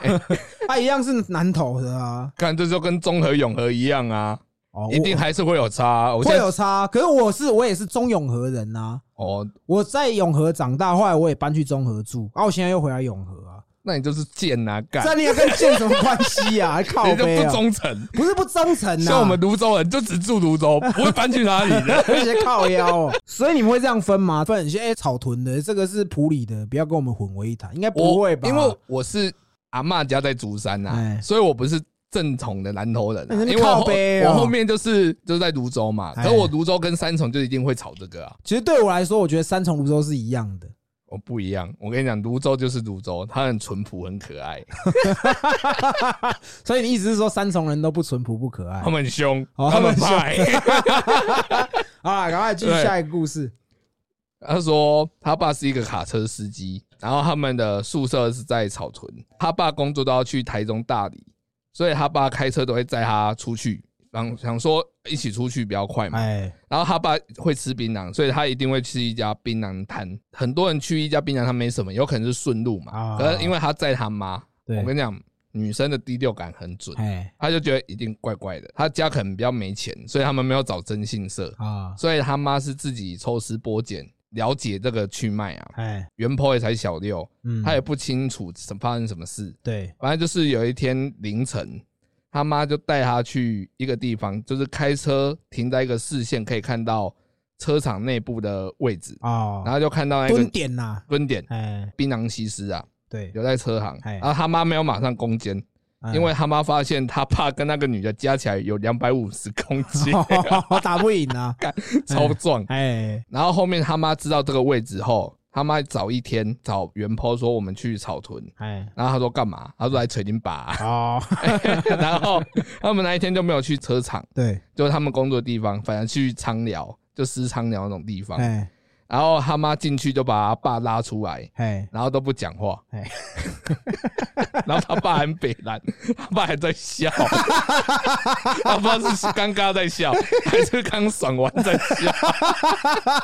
他一样是南头的啊，看这就跟中和永和一样啊，哦，一定还是会有差啊。我会有差，可是我是我也是中永和人呐、哦，我在永和长大，后来我也搬去中和住，然后我现在又回来永和啊。那你就是贱呐，干，这你要跟贱什么关系呀？还靠你就不背啊？忠诚。不是不忠诚呐，像我们泸州人就只住泸州，不会搬去哪里的。而且靠腰哦。所以你们会这样分吗？分一些哎，草屯的这个是普里的，不要跟我们混为一谈，应该不会吧？因为我是阿嬷家在竹山呐、哎所以我不是正统的南投人、啊，因为我后面就是就是在泸州嘛，哎可我泸州跟三重就一定会吵这个啊。其实对我来说，我觉得三重泸州是一样的。我不一样，我跟你讲，泸州就是泸州，它很淳朴，很可爱，所以你意思是说三重人都不淳朴不可爱他？们很凶，哦他们。好啦，赶快继续下一个故事。他说他爸是一个卡车司机，然后他们的宿舍是在草屯，他爸工作都要去台中、大理，所以他爸开车都会载他出去，想想说一起出去比较快嘛。哎，然后他爸会吃槟榔，所以他一定会去一家槟榔摊。很多人去一家槟榔摊没什么，有可能是顺路嘛。啊可是因为他在他妈，我跟你讲，女生的第六感很准，哎他就觉得一定怪怪的。他家可能比较没钱，所以他们没有找征信社，啊，所以他妈是自己抽丝剥茧了解这个去脉啊。哎，袁坡也才小六，嗯，他也不清楚什发生什么事。对，反正就是有一天凌晨，他妈就带他去一个地方，就是开车停在一个视线可以看到车厂内部的位置，哦，然后就看到那蹲个点呐，蹲点哎，槟榔西施啊，对，留在车行。哎然后他妈没有马上攻坚，哎因为他妈发现他爸跟那个女的加起来有两百五十公斤，打不赢啊，超壮。哎，然后后面他妈知道这个位置后，他妈早一天找袁坡说我们去草屯，哎，然后他说干嘛？他说来锤林把，哦，然后他们那一天就没有去车厂，对，就是他们工作的地方，反正去仓寮，就私仓寮那种地方。哎，然后他妈进去就把他爸拉出来，哎，然后都不讲话。哎，然后他爸很北蓝，他爸还在笑，他不知道是尴尬在笑，还是刚爽完在笑。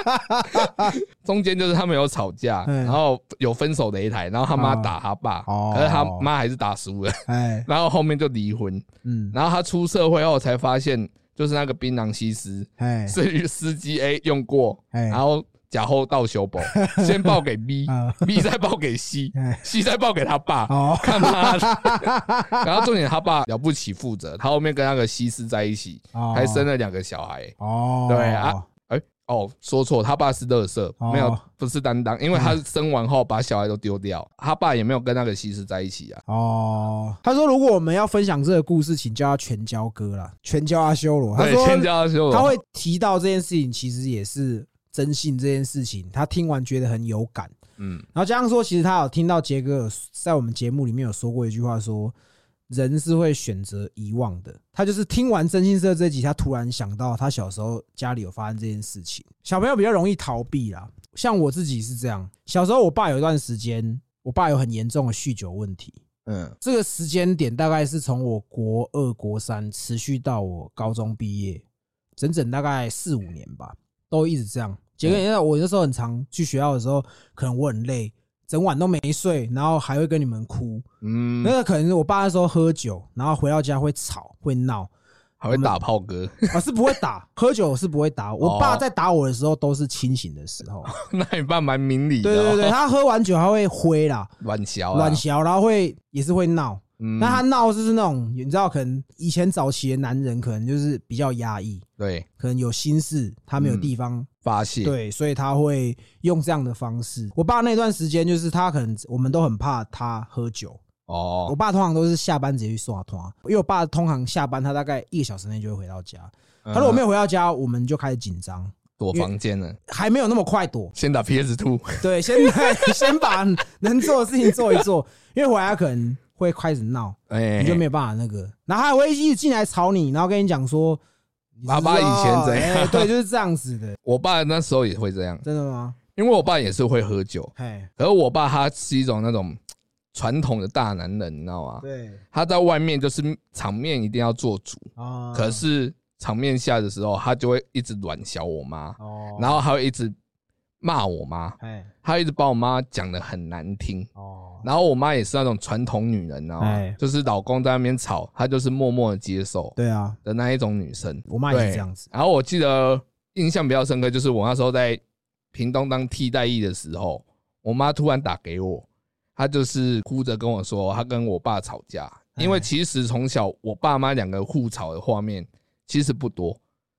中间就是他们有吵架，嗯然后有分手的一台，然后他妈打他爸，哦。可是他妈还是打输了，哎，然后后面就离婚。嗯，然后他出社会后才发现，就是那个槟榔西施哎，是司机 A 用过，哎然后假后到修补，先报给 B，B 啊再报给 C，哎，C 再报给他爸。哦，干嘛的？然后重点，他爸了不起负责，他后面跟那个西施在一起，还生了两个小孩。哦，对啊，哎、哦，说错，他爸是乐色，哦没有，不是担当，因为他生完后把小孩都丢掉，他爸也没有跟那个西施在一起啊。哦，他说如果我们要分享这个故事，请叫他全交哥啦，全交阿修罗。他对，说先叫他修他会提到这件事情，其实也是真信这件事情，他听完觉得很有感。嗯，然后加上说，其实他有听到杰哥有在我们节目里面有说过一句话说人是会选择遗忘的。他就是听完征信社这集，他突然想到他小时候家里有发生这件事情。小朋友比较容易逃避啦，像我自己是这样。小时候我爸有一段时间，我爸有很严重的酗酒问题。嗯，这个时间点大概是从我国二、国三持续到我高中毕业，整整大概四五年吧，都一直这样。杰哥，因为我那时候很常去学校的时候，可能我很累，整晚都没睡，然后还会跟你们哭。嗯那，个可能是我爸那时候喝酒，然后回到家会吵会闹，还会打炮哥，啊是不会打，喝酒是不会打。我爸在打我的时候都是清醒的时候。那你爸蛮明理的、哦。对对对，他喝完酒还会挥啦，乱小啊乱嚼，然后会也是会闹。嗯。那他闹就是那种，你知道，可能以前早期的男人可能就是比较压抑，对。可能有心事，他没有嗯。地方、发泄，对，所以他会用这样的方式。我爸那段时间就是他可能我们都很怕他喝酒，哦。我哦，爸通常都是下班直接去刷团，因为我爸通常下班他大概一个小时内就会回到家，他如果没有有回到家，我们就开始紧张，躲房间了，还没有那么快躲，先打 PS Two，对，先 先把能做的事情做一做，因为回来可能会开始闹。哎，你就没有办法那个，然后他还会一直进来吵你，然后跟你讲说，爸爸以前怎样？哎对，就是这样子的，我爸那时候也会这样，真的吗？因为我爸也是会喝酒，哎，可是我爸他是一种那种传统的大男人，你知道吗？对。他在外面就是场面一定要做主，啊。可是场面下的时候，他就会一直软小我妈，哦，然后还会一直骂我妈，哎他一直把我妈讲的很难听。哦，然后我妈也是那种传统女人，你知道吗哎？就是老公在那边吵，她就是默默的接受对啊，的那一种女生。我妈也是这样子，然后我记得印象比较深刻，就是我那时候在屏东当替代役的时候，我妈突然打给我，她就是哭着跟我说，她跟我爸吵架。因为哎其实从小我爸妈两个互吵的画面其实不多，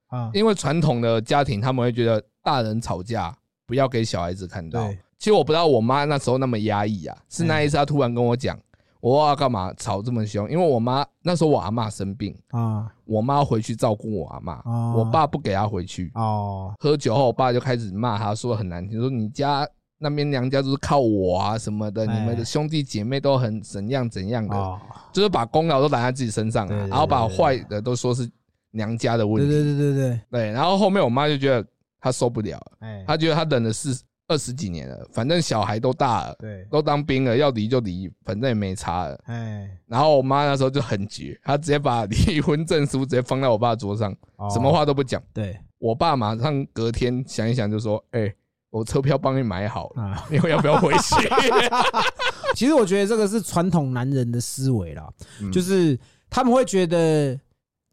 啊，因为传统的家庭他们会觉得大人吵架不要给小孩子看到。其实我不知道我妈那时候那么压抑啊，是那一次她突然跟我讲，我要干嘛吵这么凶？因为我妈那时候我阿妈生病，啊我妈回去照顾我阿嬷，哦我爸不给她回去。哦喝酒后，我爸就开始骂她，说很难听，说你家那边娘家都是靠我啊什么的，哎你们的兄弟姐妹都很怎样怎样的，哦，就是把功劳都揽在自己身上啊，对对对然后把坏的都说是娘家的问对题。对对对对，对，然后后面我妈就觉得她受不了了，哎，她觉得他等了四二十几年了，反正小孩都大了，对，都当兵了，要离就离，反正也没差了。哎，然后我妈那时候就很绝，她直接把离婚证书直接放在我爸桌上，哦什么话都不讲。对。我爸马上隔天想一想就说：“哎、我车票帮你买好了，啊，你要不要回去？其实我觉得这个是传统男人的思维啦，嗯。就是他们会觉得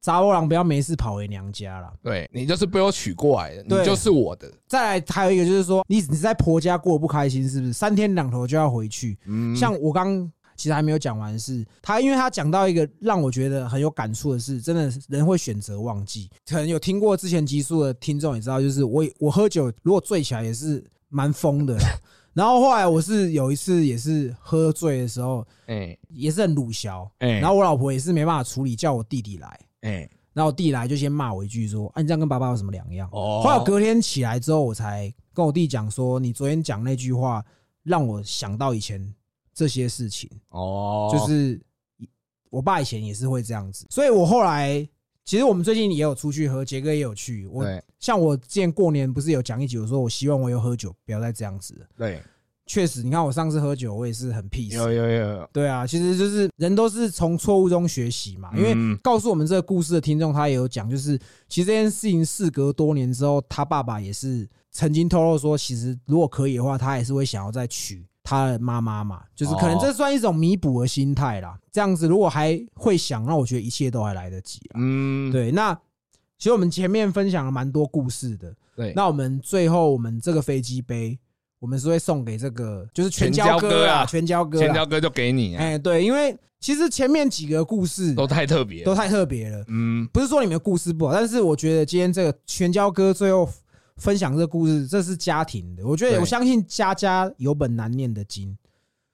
杂波郎不要没事跑回娘家啦。？”对你就是被我娶过来的，你对就是我的。再来还有一个就是说，你你在婆家过得不开心，是不是三天两头就要回去？嗯，像我刚其实还没有讲完是，他因为他讲到一个让我觉得很有感触的事，真的人会选择忘记。可能有听过之前集数的听众也知道，就是我我喝酒如果醉起来也是蛮疯的。然后后来我是有一次也是喝醉的时候，哎也是很鲁小，哎，然后我老婆也是没办法处理，叫我弟弟来。哎然后我弟来就先骂我一句说：“啊，你这样跟爸爸有什么两样？”哦，后来我隔天起来之后，我才跟我弟讲说：“你昨天讲那句话，让我想到以前这些事情，哦，就是我爸以前也是会这样子。”所以，我后来其实我们最近也有出去喝，杰哥也有去。我像我之前过年不是有讲一集，我说我希望我有喝酒，不要再这样子了。对，确实，你看我上次喝酒，我也是很 peace。有有有，对啊，其实就是人都是从错误中学习嘛。因为嗯告诉我们这个故事的听众，他也有讲，就是其实这件事情事隔多年之后，他爸爸也是曾经透露说，其实如果可以的话，他也是会想要再娶他的妈妈嘛。就是可能这算一种弥补的心态啦。这样子如果还会想，那我觉得一切都还来得及啦。嗯，对，那其实我们前面分享了蛮多故事的。对，那我们最后我们这个飞机杯，我们是会送给这个就是全全交哥啊，全交哥啦，千交哥就给你啊，哎，对，因为其实前面几个故事都太特别，都太特别了，嗯，不是说你们的故事不好，但是我觉得今天这个全交哥最后分享这个故事，这是家庭的，我觉得我相信家家有本难念的经。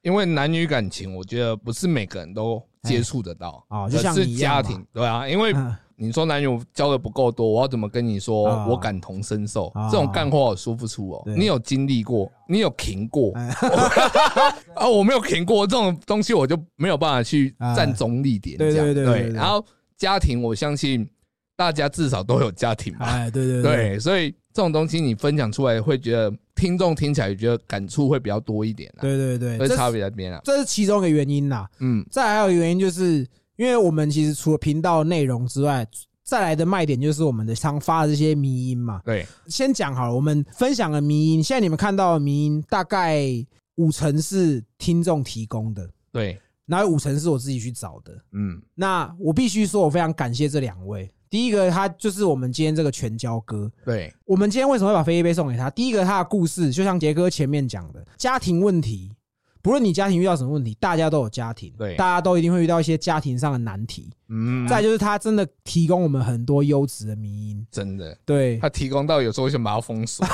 因为男女感情，我觉得不是每个人都接触得到哎哦就像是家庭，对啊，因为嗯你说男友交的不够多，我要怎么跟你说啊我感同身受？啊这种干话我说不出哦对。你有经历过，你有停过哎 啊？我没有停过这种东西，我就没有办法去站中立点。对对对对对然后家庭，我相信大家至少都有家庭吧？哎，对对对，所以这种东西你分享出来，会觉得听众听起来觉得感触会比较多一点啊。对对对，这会差别在这边啊。这是其中一个原因啦。嗯，再来还有一个原因，就是因为我们其实除了频道内容之外，再来的卖点就是我们的常发的这些迷音嘛。对，先讲好了，我们分享的迷音，现在你们看到的迷音大概五成是听众提供的，对，然后五成是我自己去找的。嗯，那我必须说，我非常感谢这两位。第一个，他就是我们今天这个全交哥。对，我们今天为什么会把飞机杯送给他？第一个，他的故事就像杰哥前面讲的，家庭问题，不论你家庭遇到什么问题，大家都有家庭，对。大家都一定会遇到一些家庭上的难题。嗯，再就是他真的提供我们很多优质的迷音，真的，对，他提供到有时候想把它封锁，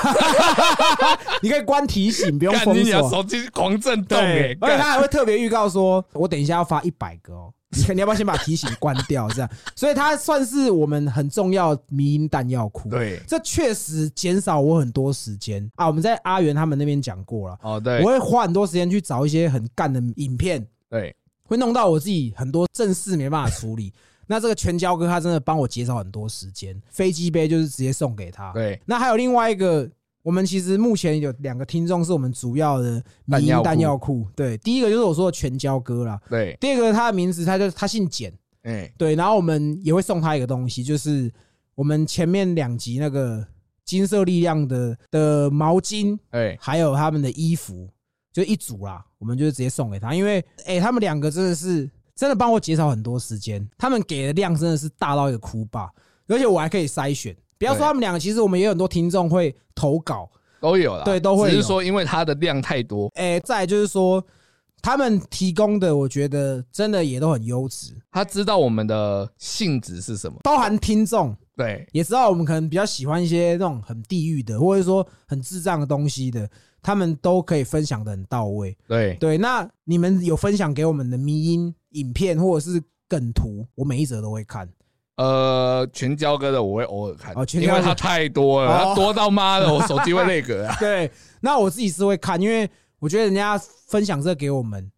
你可以关提醒，不用干封锁。手机狂震动而且他还会特别预告说，我等一下要发一百个哦，你要不要先把提醒关掉？这样，所以他算是我们很重要迷因弹药库。对，这确实减少我很多时间啊！我们在阿元他们那边讲过了，哦对我，会花很多时间去找一些很干的影片，对，会弄到我自己很多正事没办法处理。那这个全交哥他真的帮我减少很多时间，飞机杯就是直接送给他。对，那还有另外一个，我们其实目前有两个听众是我们主要的迷音弹药库。对，第一个就是我说的全交哥啦，对，第二个他的名字他就他姓简，哎，对，然后我们也会送他一个东西，就是我们前面两集那个金色力量的的毛巾，哎，还有他们的衣服，就一组啦，我们就直接送给他，因为哎、他们两个真的是真的帮我减少很多时间，他们给的量真的是大到一个哭吧，而且我还可以筛选。不要说他们两个，其实我们也有很多听众会投稿，都有啦，对都会只是说因为它的量太多，哎、再来就是说他们提供的，我觉得真的也都很优质，他知道我们的性质是什么，包含听众，对。也知道我们可能比较喜欢一些那种很地域的，或者说很智障的东西的，他们都可以分享的很到位。对，对，那你们有分享给我们的迷音影片或者是梗图，我每一则都会看。呃，全交割的我会偶尔看，哦全交割因为它太多了，多到妈的，我手机会那个啊，对，那我自己是会看，因为我觉得人家分享这个给我们，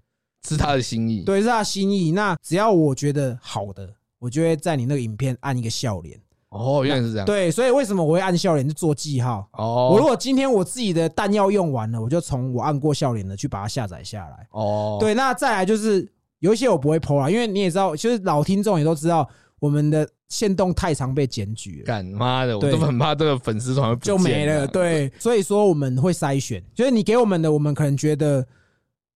是他的心意。对，是他的心意。那只要我觉得好的，我就会在你那个影片按一个笑脸。哦，原来是这样。对，所以为什么我会按笑脸就做记号？哦，我如果今天我自己的弹药用完了，我就从我按过笑脸的去把它下载下来。哦，对，那再来就是有一些我不会 PO 啦，因为你也知道，就是老听众也都知道，我们的线动太常被检举了。干妈的，我都很怕这个粉丝团就没了。对，所以说我们会筛选，就是你给我们的，我们可能觉得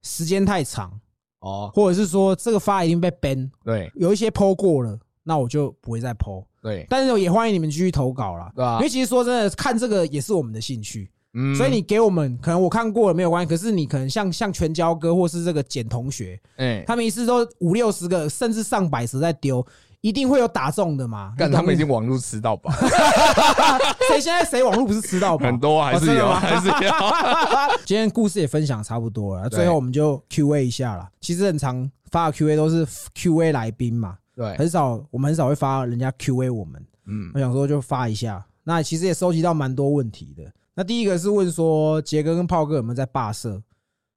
时间太长，哦，或者是说这个发已经被 ban，对。有一些 PO 过了，那我就不会再 PO。对。但是也欢迎你们继续投稿啦，对啊。因为其实说真的，看这个也是我们的兴趣，嗯。所以你给我们，可能我看过了没有关系，可是你可能像像全交哥或是这个简同学，哎，他们一次都五六十个，甚至上百十在丢，一定会有打中的嘛。但他们已经网络吃到饱，谁现在谁网络不是吃到饱？很多还是有，还是有。今天故事也分享差不多了，最后我们就 Q A 一下啦。其实很常发的 Q A 都是 Q A 来宾嘛，对，很少我们很少会发人家 Q A 我们。嗯我想说就发一下。那其实也收集到蛮多问题的。那第一个是问说杰哥跟炮哥有没有在霸社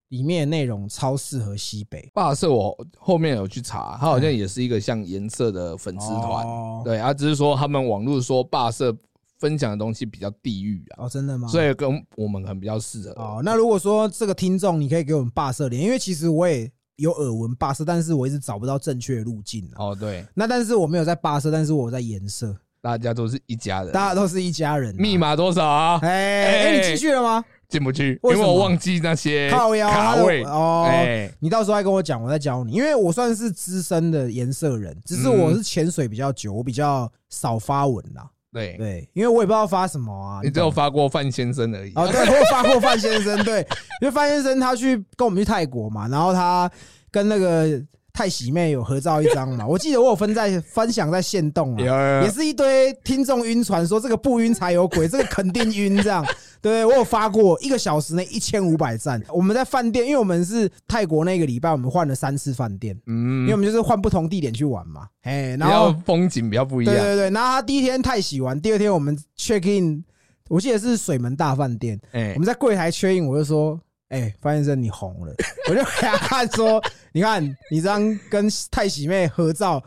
里面的内容超适合西北霸社我后面有去查，它好像也是一个像颜色的粉丝团，哦对啊，只是说他们网络说霸社分享的东西比较地域啊，哦，真的吗？所以跟我们可能比较适合。哦，那如果说这个听众你可以给我们霸社连，因为其实我也有耳闻霸社，但是我一直找不到正确的路径啊。哦，对，那但是我没有在霸社，但是我在颜色，大家都是一家人。大家都是一家人啊。密码多少啊？哎哎，你进去了吗？进不去，因为我忘记那些靠腰卡位。哦。哎，你到时候再跟我讲，我再教你，因为我算是资深的颜色人，只是我是潜水比较久，我比较少发文啦。对，对，因为我也不知道发什么啊。你只有发过范先生而已。哦，对，我有发过范先生，对，因为范先生他去跟我们去泰国嘛，然后他跟那个泰喜妹有合照一张嘛，我记得我有分在分享在线动啊，也是一堆听众晕船说这个不晕才有鬼，这个肯定晕这样。对，我有发过一个小时内一千五百赞。我们在饭店，因为我们是泰国那个礼拜，我们换了三次饭店，嗯因为我嗯，们就是换不同地点去玩嘛。哎，然后较风景比较不一样。对对对，然后他第一天太喜完，第二天我们 check in，我记得是水门大饭店，哎我，们在柜台 check in，我就说，哎，范先生你红了，我就给他看说，你看你这样跟太喜妹合照。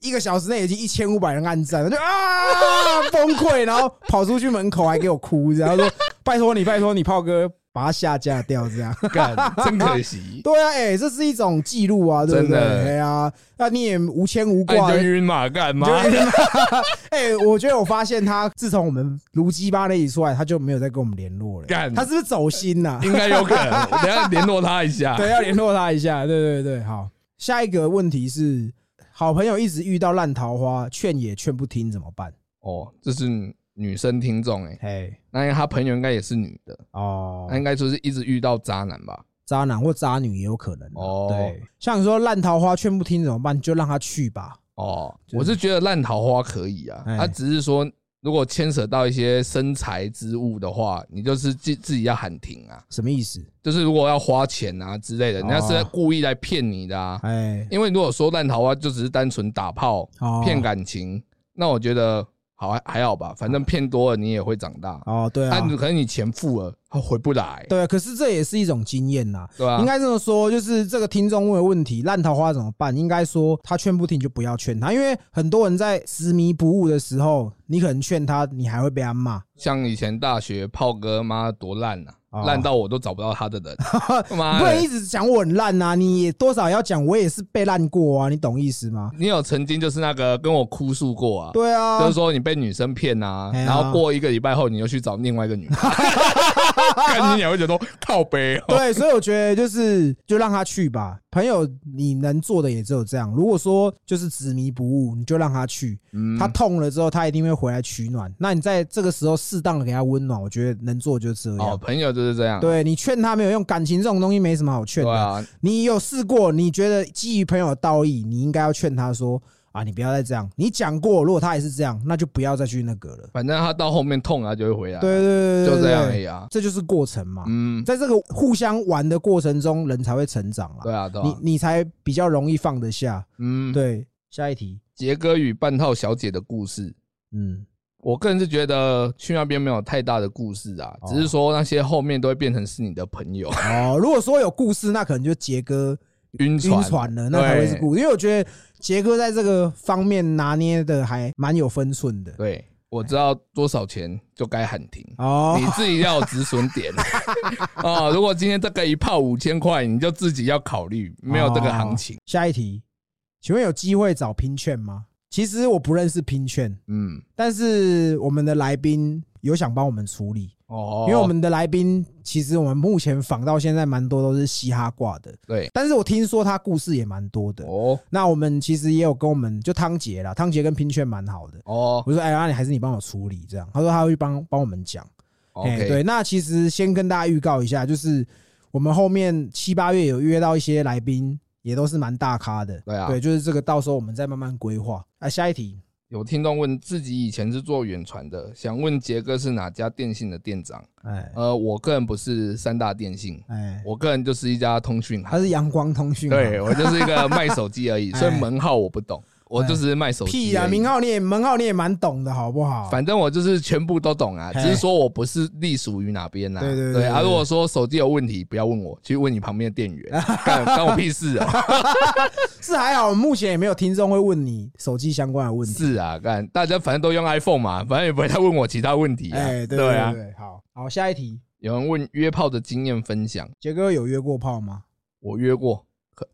一个小时内已经一千五百人按赞，了就啊崩溃，然后跑出去门口还给我哭，然后说拜托你，拜托你，炮哥把它下架掉，这样。干，真可惜。对啊，哎，这是一种记录啊，对不对？真的哎呀，那你也无牵无那挂你就晕嘛，干嘛？就 哎、我觉得我发现他自从我们卢鸡巴那一出来，他就没有再跟我们联络了。干他是不是走心呐、应该有可能，等下联络他一下。对，要联络他一下。对对对，好。下一个问题是，好朋友一直遇到烂桃花，劝也劝不听，怎么办？哦，这是女生听众哎，嘿，那因为他朋友应该也是女的，哦那，应该说是一直遇到渣男吧？渣男或渣女也有可能啊。哦对，像你说烂桃花劝不听怎么办？就让他去吧。哦，我是觉得烂桃花可以啊，哎他只是说如果牵扯到一些身材之物的话，你就是自自己要喊停啊。什么意思？就是如果要花钱啊之类的，人家是哦故意来骗你的啊。哎，因为如果说烂桃花就只是单纯打炮哦骗感情，那我觉得好还还好吧，反正骗多了你也会长大。哦，对啊但，可能你钱付了，他回不来，对啊，可是这也是一种经验呐。对啊应？该这么说，就是这个听众问的问题，烂桃花怎么办？应该说他劝不听就不要劝他，因为很多人在执迷不悟的时候，你可能劝他，你还会被他骂。像以前大学炮哥妈多烂啊，哦烂到我都找不到他的人，你妈！不能一直讲我很烂呐，你也多少要讲我也是被烂过啊，你懂意思吗？你有曾经就是那个跟我哭诉过啊？对啊，就是说你被女生骗啊，然后过一个礼拜后，你又去找另外一个女的，看你也会觉得说靠背哦。对，所以我觉得就是就让他去吧。朋友，你能做的也只有这样。如果说就是执迷不悟，你就让他去。嗯他痛了之后，他一定会回来取暖。那你在这个时候适当的给他温暖，我觉得能做就这哦，样。朋友就是这样，对你劝他没有用，感情这种东西没什么好劝的。你有试过？你觉得基于朋友的道义，你应该要劝他说：“啊，你不要再这样，你讲过，如果他还是这样，那就不要再去那个了。反正他到后面痛啊就会回来，对对对，就这样而已啊。这就是过程嘛。嗯，在这个互相玩的过程中，人才会成长啊。对啊，对啊。你你才比较容易放得下。嗯，对，下一题，杰哥与半套小姐的故事，嗯，我个人是觉得去那边没有太大的故事啊，哦只是说那些后面都会变成是你的朋友，哦，如果说有故事，那可能就杰哥晕晕船了，那才会是故意。因为我觉得杰哥在这个方面拿捏的还蛮有分寸的。对，我知道多少钱就该喊停。哦你，自己要有止损点啊！如果今天这个一炮五千块，你就自己要考虑，没有这个行情。下一题，请问有机会找拼券吗？其实我不认识拼券，嗯，但是我们的来宾有想帮我们处理，哦，因为我们的来宾其实我们目前访到现在蛮多都是嘻哈挂的，对但是我听说他故事也蛮多的。哦那我们其实也有跟我们就汤杰啦，汤杰跟拼券蛮好的。哦我说哎，那你还是你帮我处理这样。他说他会帮帮我们讲。哎对，那其实先跟大家预告一下，就是我们后面七八月有约到一些来宾，也都是蛮大咖的。对啊对，就是这个到时候我们再慢慢规划。啊，下一题，有听众问自己以前是做远传的，想问杰哥是哪家电信的店长？哎。呃，我个人不是三大电信，哎，我个人就是一家通讯行，他是阳光通讯，对，我就是一个卖手机而已，所以哎门号我不懂，我就是卖手机。屁啊，名号你也门号你也蛮懂的好不好？反正我就是全部都懂啊，只是说我不是隶属于哪边呐。对对对对啊，如果说手机有问题，不要问我，去问你旁边的店员，干干我屁事啊！是还好，目前也没有听众会问你手机相关的问题。是啊，干大家反正都用 iPhone 嘛，反正也不会再问我其他问题啊。哎，对对啊好好，下一题，有人问约炮的经验分享，杰哥有约过炮吗？我约过，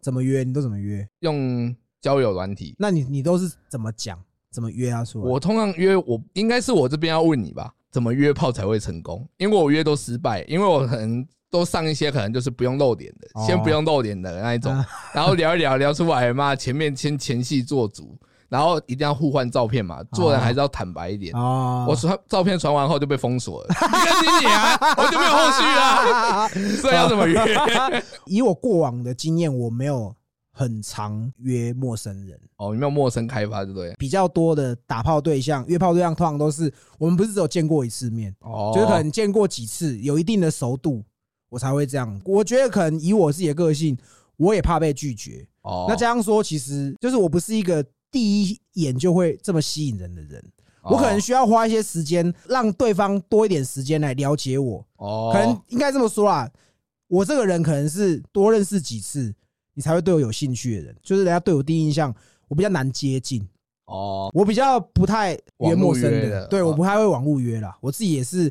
怎么约？你都怎么约？用交友软体。那你你都是怎么讲？怎么约他说？我通常约我应该是我这边要问你吧，怎么约炮才会成功？因为我约都失败，因为我可能都上一些可能就是不用露脸的，哦先不用露脸的那一种啊，然后聊一聊聊出来，嘛前面先前戏做足，然后一定要互换照片嘛，做人还是要坦白一点。哦，我传照片传完后就被封锁了，你跟你啊，我就没有后续了，所以要怎么约？以我过往的经验，我没有很常约陌生人，哦，有没有陌生开发，对不对？比较多的打炮对象、约炮对象，通常都是我们不是只有见过一次面，哦，就是可能见过几次，有一定的熟度，我才会这样。我觉得可能以我自己的个性，我也怕被拒绝。哦，那这样说，其实就是我不是一个第一眼就会这么吸引人的人，我可能需要花一些时间，让对方多一点时间来了解我。哦，可能应该这么说啦，我这个人可能是多认识几次，你才会对我有兴趣的人。就是人家对我第一印象，我比较难接近，哦，我比较不太约陌生网络约的的，对哦我不太会网络约啦。我自己也是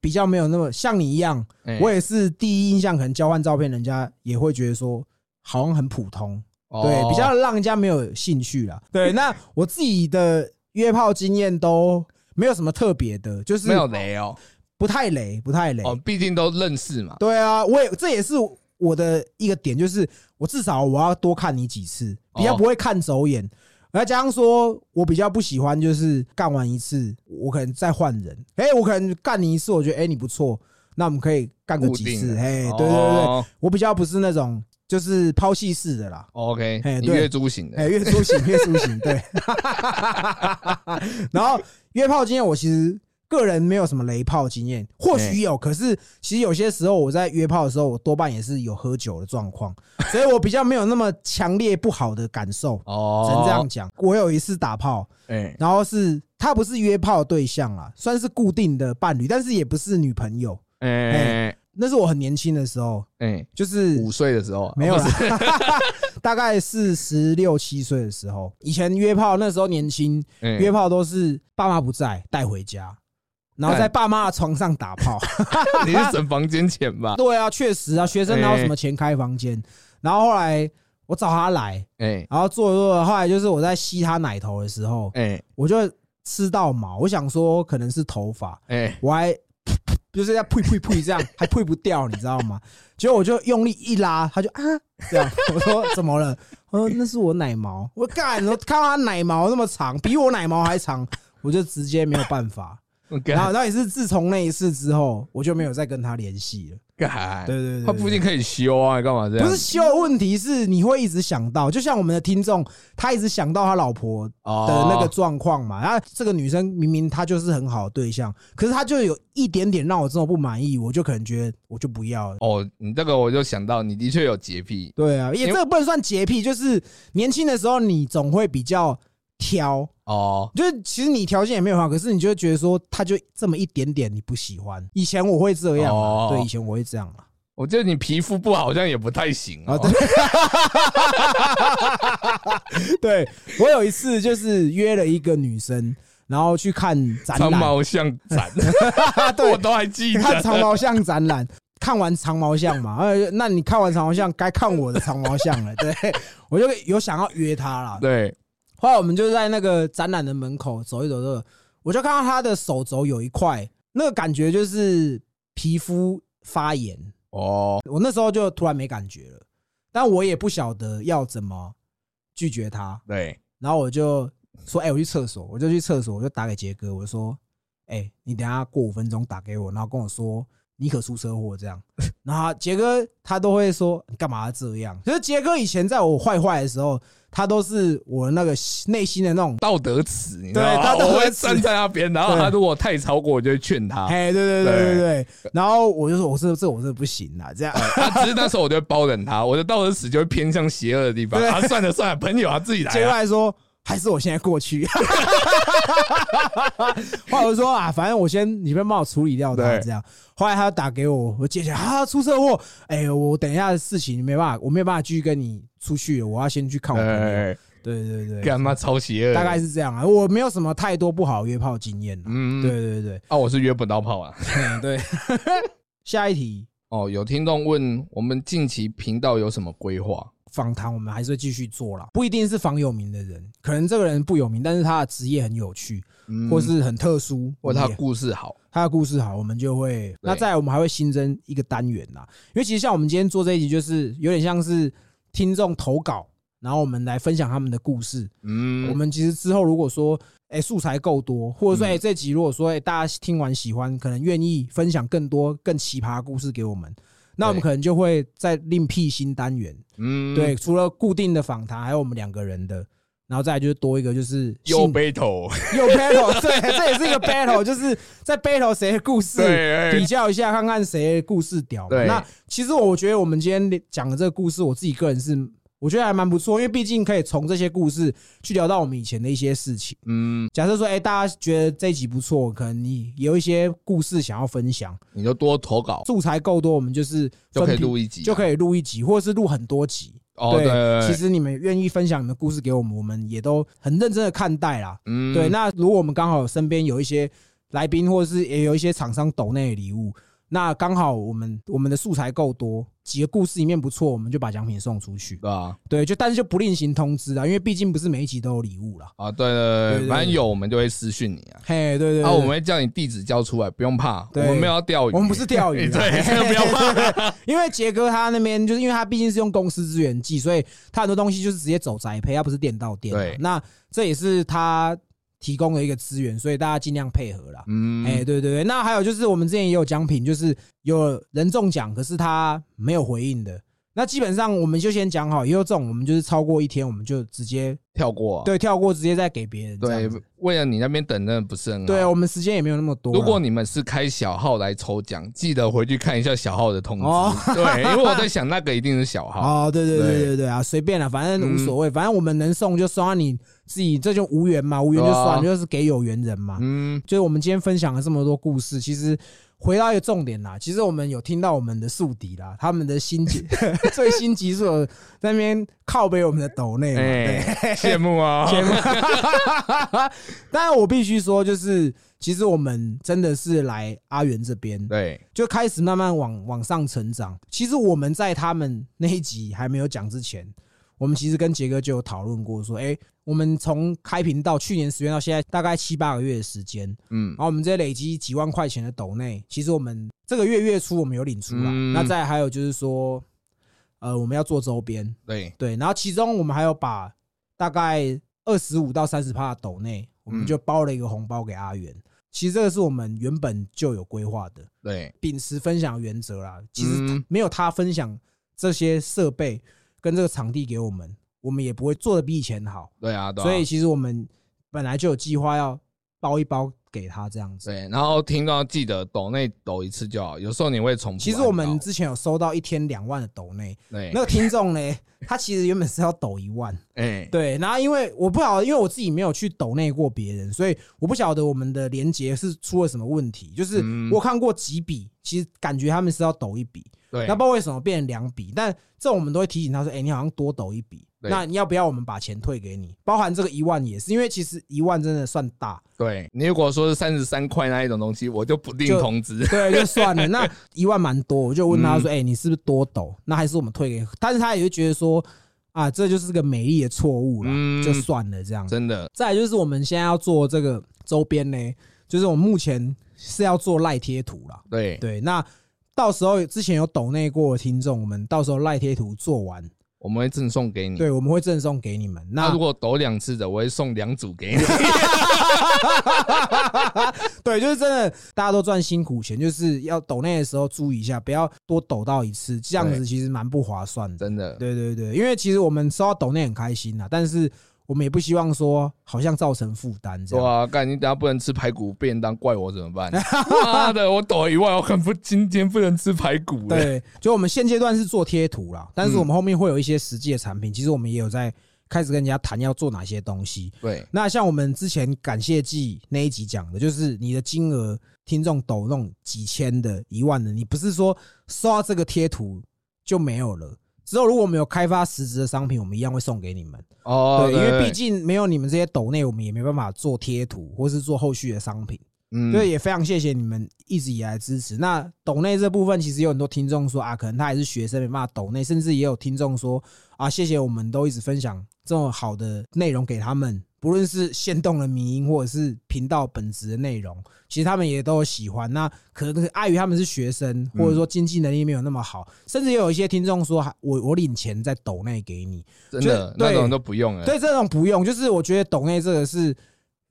比较没有那么像你一样，哎我也是第一印象可能交换照片，人家也会觉得说好像很普通，对，哦比较让人家没有兴趣啦。对，那我自己的约炮经验都没有什么特别的，就是没有雷哦，不太雷，不太雷。哦，毕竟都认识嘛。对啊，我也这也是我的一个点，就是我至少我要多看你几次，比较哦不会看走眼。再加上说，我比较不喜欢就是干完一次，我可能再换人。哎，我可能干你一次，我觉得哎你不错，那我们可以干个几次。哎，对对对，哦我比较不是那种就是抛弃式的啦。OK，你嘿对月租型的哎，月租型，月租型，对。然后约炮经验，我其实个人没有什么雷炮经验，或许有，可是其实有些时候我在约炮的时候，我多半也是有喝酒的状况，所以我比较没有那么强烈不好的感受。哦，只能这样讲。我有一次打炮，哎，然后是他不是约炮的对象啦，算是固定的伴侣，但是也不是女朋友。哎那是我很年轻的时候，哎，就是五岁的时候没有 大概是十六七岁的时候。以前约炮那时候年轻，哎约炮都是爸妈不在带回家，然后在爸妈的床上打炮。你是省房间钱吧？对啊，确实啊，学生哪有什么钱开房间？然后后来我找他来，哎然后做着做着，后来就是我在吸他奶头的时候，哎我就吃到毛，我想说可能是头发，哎，我还就是在呸呸呸这样，还呸不掉，你知道吗？结果我就用力一拉，他就啊这样，我说怎么了？我说那是我奶毛，我干，我看到他奶毛那么长，比我奶毛还长，我就直接没有办法。然后，然后也是自从那一次之后，我就没有再跟他联系了。干，对对对，他不一定可以修啊，干嘛这样？不是修问题，是你会一直想到，就像我们的听众，他一直想到他老婆的那个状况嘛。然后这个女生明明她就是很好的对象，可是她就有一点点让我这么不满意，我就可能觉得我就不要了。哦，你这个我就想到，你的确有洁癖。对啊，也这个不能算洁癖，就是年轻的时候你总会比较。挑哦，就是其实你条件也没有好，可是你就会觉得说他就这么一点点你不喜欢。以前我会这样，对，以前我会这样啊。我觉得你皮肤不好，好像也不太行啊。对，对我有一次就是约了一个女生，然后去看展览，长毛象展，对，我都还记得。看长毛象展览，看完长毛象嘛，呃，那你看完长毛象，该看我的长毛象了。对我就有想要约她了。对。后来我们就在那个展览的门口走一走，走，我就看到他的手肘有一块，那个感觉就是皮肤发炎哦。我那时候就突然没感觉了，但我也不晓得要怎么拒绝他。对，然后我就说：“哎，我去厕所。”我就去厕所，我就打给杰哥，我说：“哎，你等下过五分钟打给我，然后跟我说你可出车祸这样。”然后杰哥他都会说：“你干嘛这样？”可是杰哥以前在我坏坏的时候。他都是我那个内心的那种道德尺，你知道吗？我会站在那边，然后他如果太超过，我就会劝他。哎，对对对对对。然后我就说，我是这我是不行啦，这样。他 只是那时候我就会包容他，我的道德尺就会偏向邪恶的地方。啊，算了算了，朋友他自己来。接下来说。还是我现在过去，后来我说啊，反正我先你们帮我处理掉他这样。后来他打给我，我接起来啊，出车祸，哎，我等一下的事情没办法，我没有办法继续跟你出去，我要先去看我朋友。对对对，干嘛超邪恶？大概是这样啊，我没有什么太多不好约炮经验。嗯，对对对，啊，我是约不到炮啊。对，下一题哦，有听众问我们近期频道有什么规划？访谈我们还是会继续做啦，不一定是访有名的人，可能这个人不有名，但是他的职业很有趣，或是很特殊，或他故事好，他的故事好，我们就会。那再我们还会新增一个单元啦，因为其实像我们今天做这一集，就是有点像是听众投稿，然后我们来分享他们的故事。嗯，我们其实之后如果说，哎，素材够多，或者说，哎，这集如果说，哎，大家听完喜欢，可能愿意分享更多更奇葩的故事给我们。那我们可能就会再另辟新单元，嗯，对，除了固定的访谈，还有我们两个人的，然后再就是多一个就是又 battle 又 battle，对，这也是一个 battle，就是在 battle 谁的故事比较一下，看看谁故事屌。那其实我觉得我们今天讲的这个故事，我自己个人是。我觉得还蛮不错，因为毕竟可以从这些故事去聊到我们以前的一些事情。嗯，假设说，哎，大家觉得这一集不错，可能你有一些故事想要分享，你就多投稿，素材够多，我们就是就可以录一集，就可以录一集，或者是录很多集。哦，对，其实你们愿意分享你们故事给我们，我们也都很认真的看待啦。嗯，对。那如果我们刚好身边有一些来宾，或者是也有一些厂商抖内的礼物。那刚好我们我们的素材够多，几个故事里面不错，我们就把奖品送出去。对啊，对，就但是就不另行通知啊，因为毕竟不是每一集都有礼物了。啊，对对对，反正有我们就会私讯你啊。嘿，对对，啊，我们会叫你地址交出来，不用怕，我们没有要钓鱼，我们不是钓鱼，对，不要怕。因为杰哥他那边就是因为他毕竟是用公司资源寄，所以他很多东西就是直接走宅配，他不是店到店。对，那这也是他。提供了一个资源，所以大家尽量配合啦。嗯，哎，对对对，那还有就是我们之前也有奖品，就是有人中奖，可是他没有回应的。那基本上我们就先讲好，以后这种我们就是超过一天，我们就直接跳过。对，跳过直接再给别人。对，为了你那边等的不是很好。对我们时间也没有那么多。如果你们是开小号来抽奖，记得回去看一下小号的通知。对，因为我在想那个一定是小号。哦，对对对对对啊，随便了，反正无所谓，反正我们能送就送，你自己这就无缘嘛，无缘就算，就是给有缘人嘛。嗯，就是我们今天分享了这么多故事，其实。回到一个重点啦，其实我们有听到我们的宿敌啦，他们的新集 最新集数在那边靠背我们的斗内，羡慕啊，羡慕。当然我必须说，就是其实我们真的是来阿元这边，对，就开始慢慢往往上成长。其实我们在他们那一集还没有讲之前。我们其实跟杰哥就有讨论过，说，哎，我们从开屏到去年十月到现在，大概七八个月的时间，嗯，然后我们这些累积几万块钱的斗内，其实我们这个月月初我们有领出来，那再还有就是说，呃，我们要做周边，对。对，然后其中我们还有把大概二十五到三十趴的斗内，我们就包了一个红包给阿元。其实这个是我们原本就有规划的，对，秉持分享原则啦。其实嗯。没有他分享这些设备跟这个场地给我们，我们也不会做的比以前好。对啊，对啊所以其实我们本来就有计划要包一包给他这样子。对，然后听到记得抖内抖一次就好，有时候你会重复按到。其实我们之前有收到一天两万的抖内，对那个听众呢，他其实原本是要抖一万，哎对，然后因为我不晓得，因为我自己没有去抖内过别人，所以我不晓得我们的连接是出了什么问题。就是嗯我看过几笔，其实感觉他们是要抖一笔，对那不知道为什么变成两笔，但这种我们都会提醒他说：“哎、你好像多抖一笔，那你要不要我们把钱退给你？包含这个一万也是，因为其实一万真的算大，对，你如果说是三十三块那一种东西，我就不定就通知。对，就算了。那一万蛮多，我就问嗯他说：“哎、你是不是多抖？那还是我们退给你？”但是他也会觉得说：“啊，这就是个美丽的错误了，嗯就算了这样。”真的，再来就是我们现在要做这个周边呢，就是我们目前是要做赖贴图了。对，对，那到时候之前有抖内过的听众，我们到时候赖贴图做完，我们会赠送给你。对，我们会赠送给你们。那那如果抖两次的，我会送两组给你。对，就是真的，大家都赚辛苦钱，就是要抖内的时候注意一下，不要多抖到一次，这样子其实蛮不划算的。真的，对对对，因为其实我们收到抖内很开心呐，但是我们也不希望说好像造成负担这样。对啊，干你等下不能吃排骨便当，怪我怎么办？妈的，我抖一万，我很不今天不能吃排骨了。对，就我们现阶段是做贴图啦，但是嗯我们后面会有一些实际的产品，其实我们也有在开始跟人家谈要做哪些东西。对那像我们之前感谢季那一集讲的，就是你的金额听众抖那种几千的、一万的，你不是说收到这个贴图就没有了。之后如果我们有开发实质的商品，我们一样会送给你们。哦，对，因为毕竟没有你们这些抖内，我们也没办法做贴图或是做后续的商品。嗯所以也非常谢谢你们一直以来支持。那抖内这部分，其实有很多听众说啊，可能他还是学生，没办法抖内，甚至也有听众说啊，谢谢我们都一直分享这么好的内容给他们，不论是限动的迷音或者是频道本质的内容，其实他们也都有喜欢。那可能碍于他们是学生，或者说经济能力没有那么好，甚至也有一些听众说，我我领钱在抖内给你，真的那种都不用了。对，这种不用，就是我觉得抖内这个是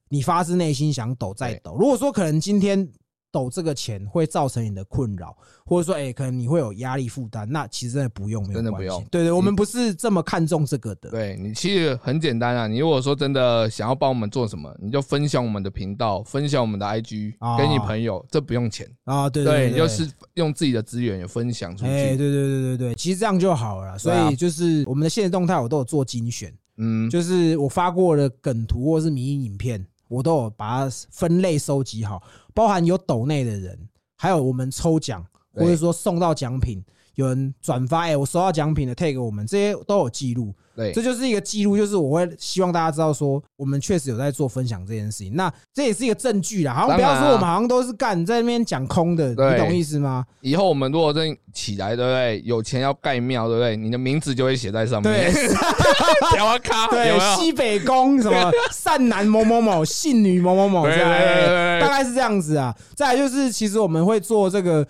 你发自内心想抖再抖。如果说可能今天抖这个钱会造成你的困扰，或者说哎、可能你会有压力负担，那其实真的不用，没有真的不用对对，我们不是这么看重这个的。对你其实很简单啊，你如果说真的想要帮我们做什么，你就分享我们的频道，分享我们的 IG 哦给你朋友，这不用钱。啊，对对，对，就是用自己的资源也分享出哎，对。对对对对，其实这样就好了。所以就是我们的现实动态我都有做精选，嗯，就是我发过的梗图或是迷影影片，我都有把它分类收集好，包含有抖内的人，还有我们抽奖，或者说送到奖品，有人转发，哎、我收到奖品的 tag 我们，这些都有记录。对这就是一个记录，就是我会希望大家知道说，我们确实有在做分享这件事情。那这也是一个证据啦，好像不要说我们好像都是干在那边讲空的，你懂意思吗？以后我们如果真起来，对不对？有钱要盖庙，对不对？你的名字就会写在上面。对，条啊卡，有对？西北宫什么 善男某某某，信女某某某，对这样大概是这样子啊。再来就是，其实我们会做这个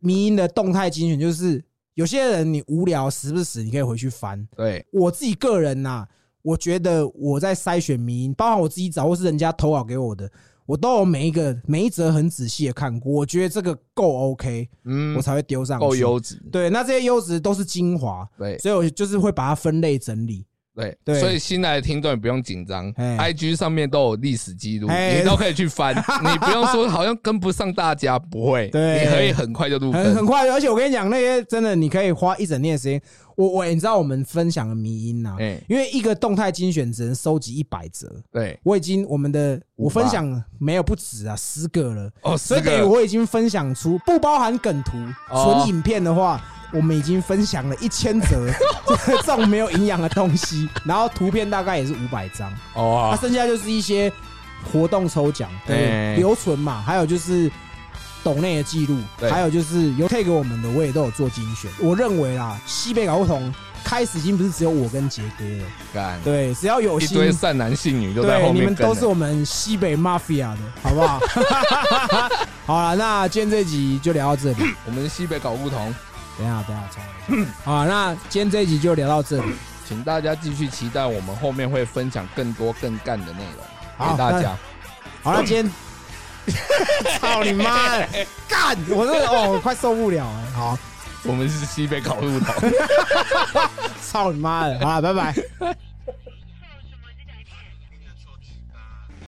迷音的动态精选，就是有些人你无聊时不时你可以回去翻。对我自己个人呐、我觉得我在筛选迷因，包含我自己找或是人家投稿给我的，我都有每一个每一则很仔细的看过，我觉得这个够 OK，嗯我，才会丢上去。够优质。对，那这些优质都是精华，对所以我就是会把它分类整理。对对。所以新来的听众也不用紧张哎，IG 上面都有历史记录，哎你都可以去翻，你不用说好像跟不上大家，不会，对。你可以很快就入坑。很很快，而且我跟你讲，那些真的你可以花一整天的时间。我我你知道我们分享的迷音呐、哎，因为一个动态精选只能收集一百则，对，我已经我们的我分享没有不止啊，十个了，哦，所以十个，等于我已经分享出不包含梗图、哦。纯影片的话。我们已经分享了一千则 这种没有营养的东西，然后图片大概也是五百张，哦那哦，剩下就是一些活动抽奖对。哎留存嘛，还有就是抖内的记录，对。还有就是有 take 给我们的，我也都有做精选。我认为啦，西北搞不同开始已经不是只有我跟杰哥了，干。对，只要有一心，堆善男信女都在对，后你面跟了。们都是我们西北 mafia 的，好不好？好了，那今天这集就聊到这里。我们西北搞不同，等下，等一下，重来一下。好，那今天这一集就聊到这里。请大家继续期待我们后面会分享更多更干的内容给大家。好，了今天操你妈的！干，我这哦，快受不了了。好，我们是西北烤鹿头。操你妈的！好了，拜拜。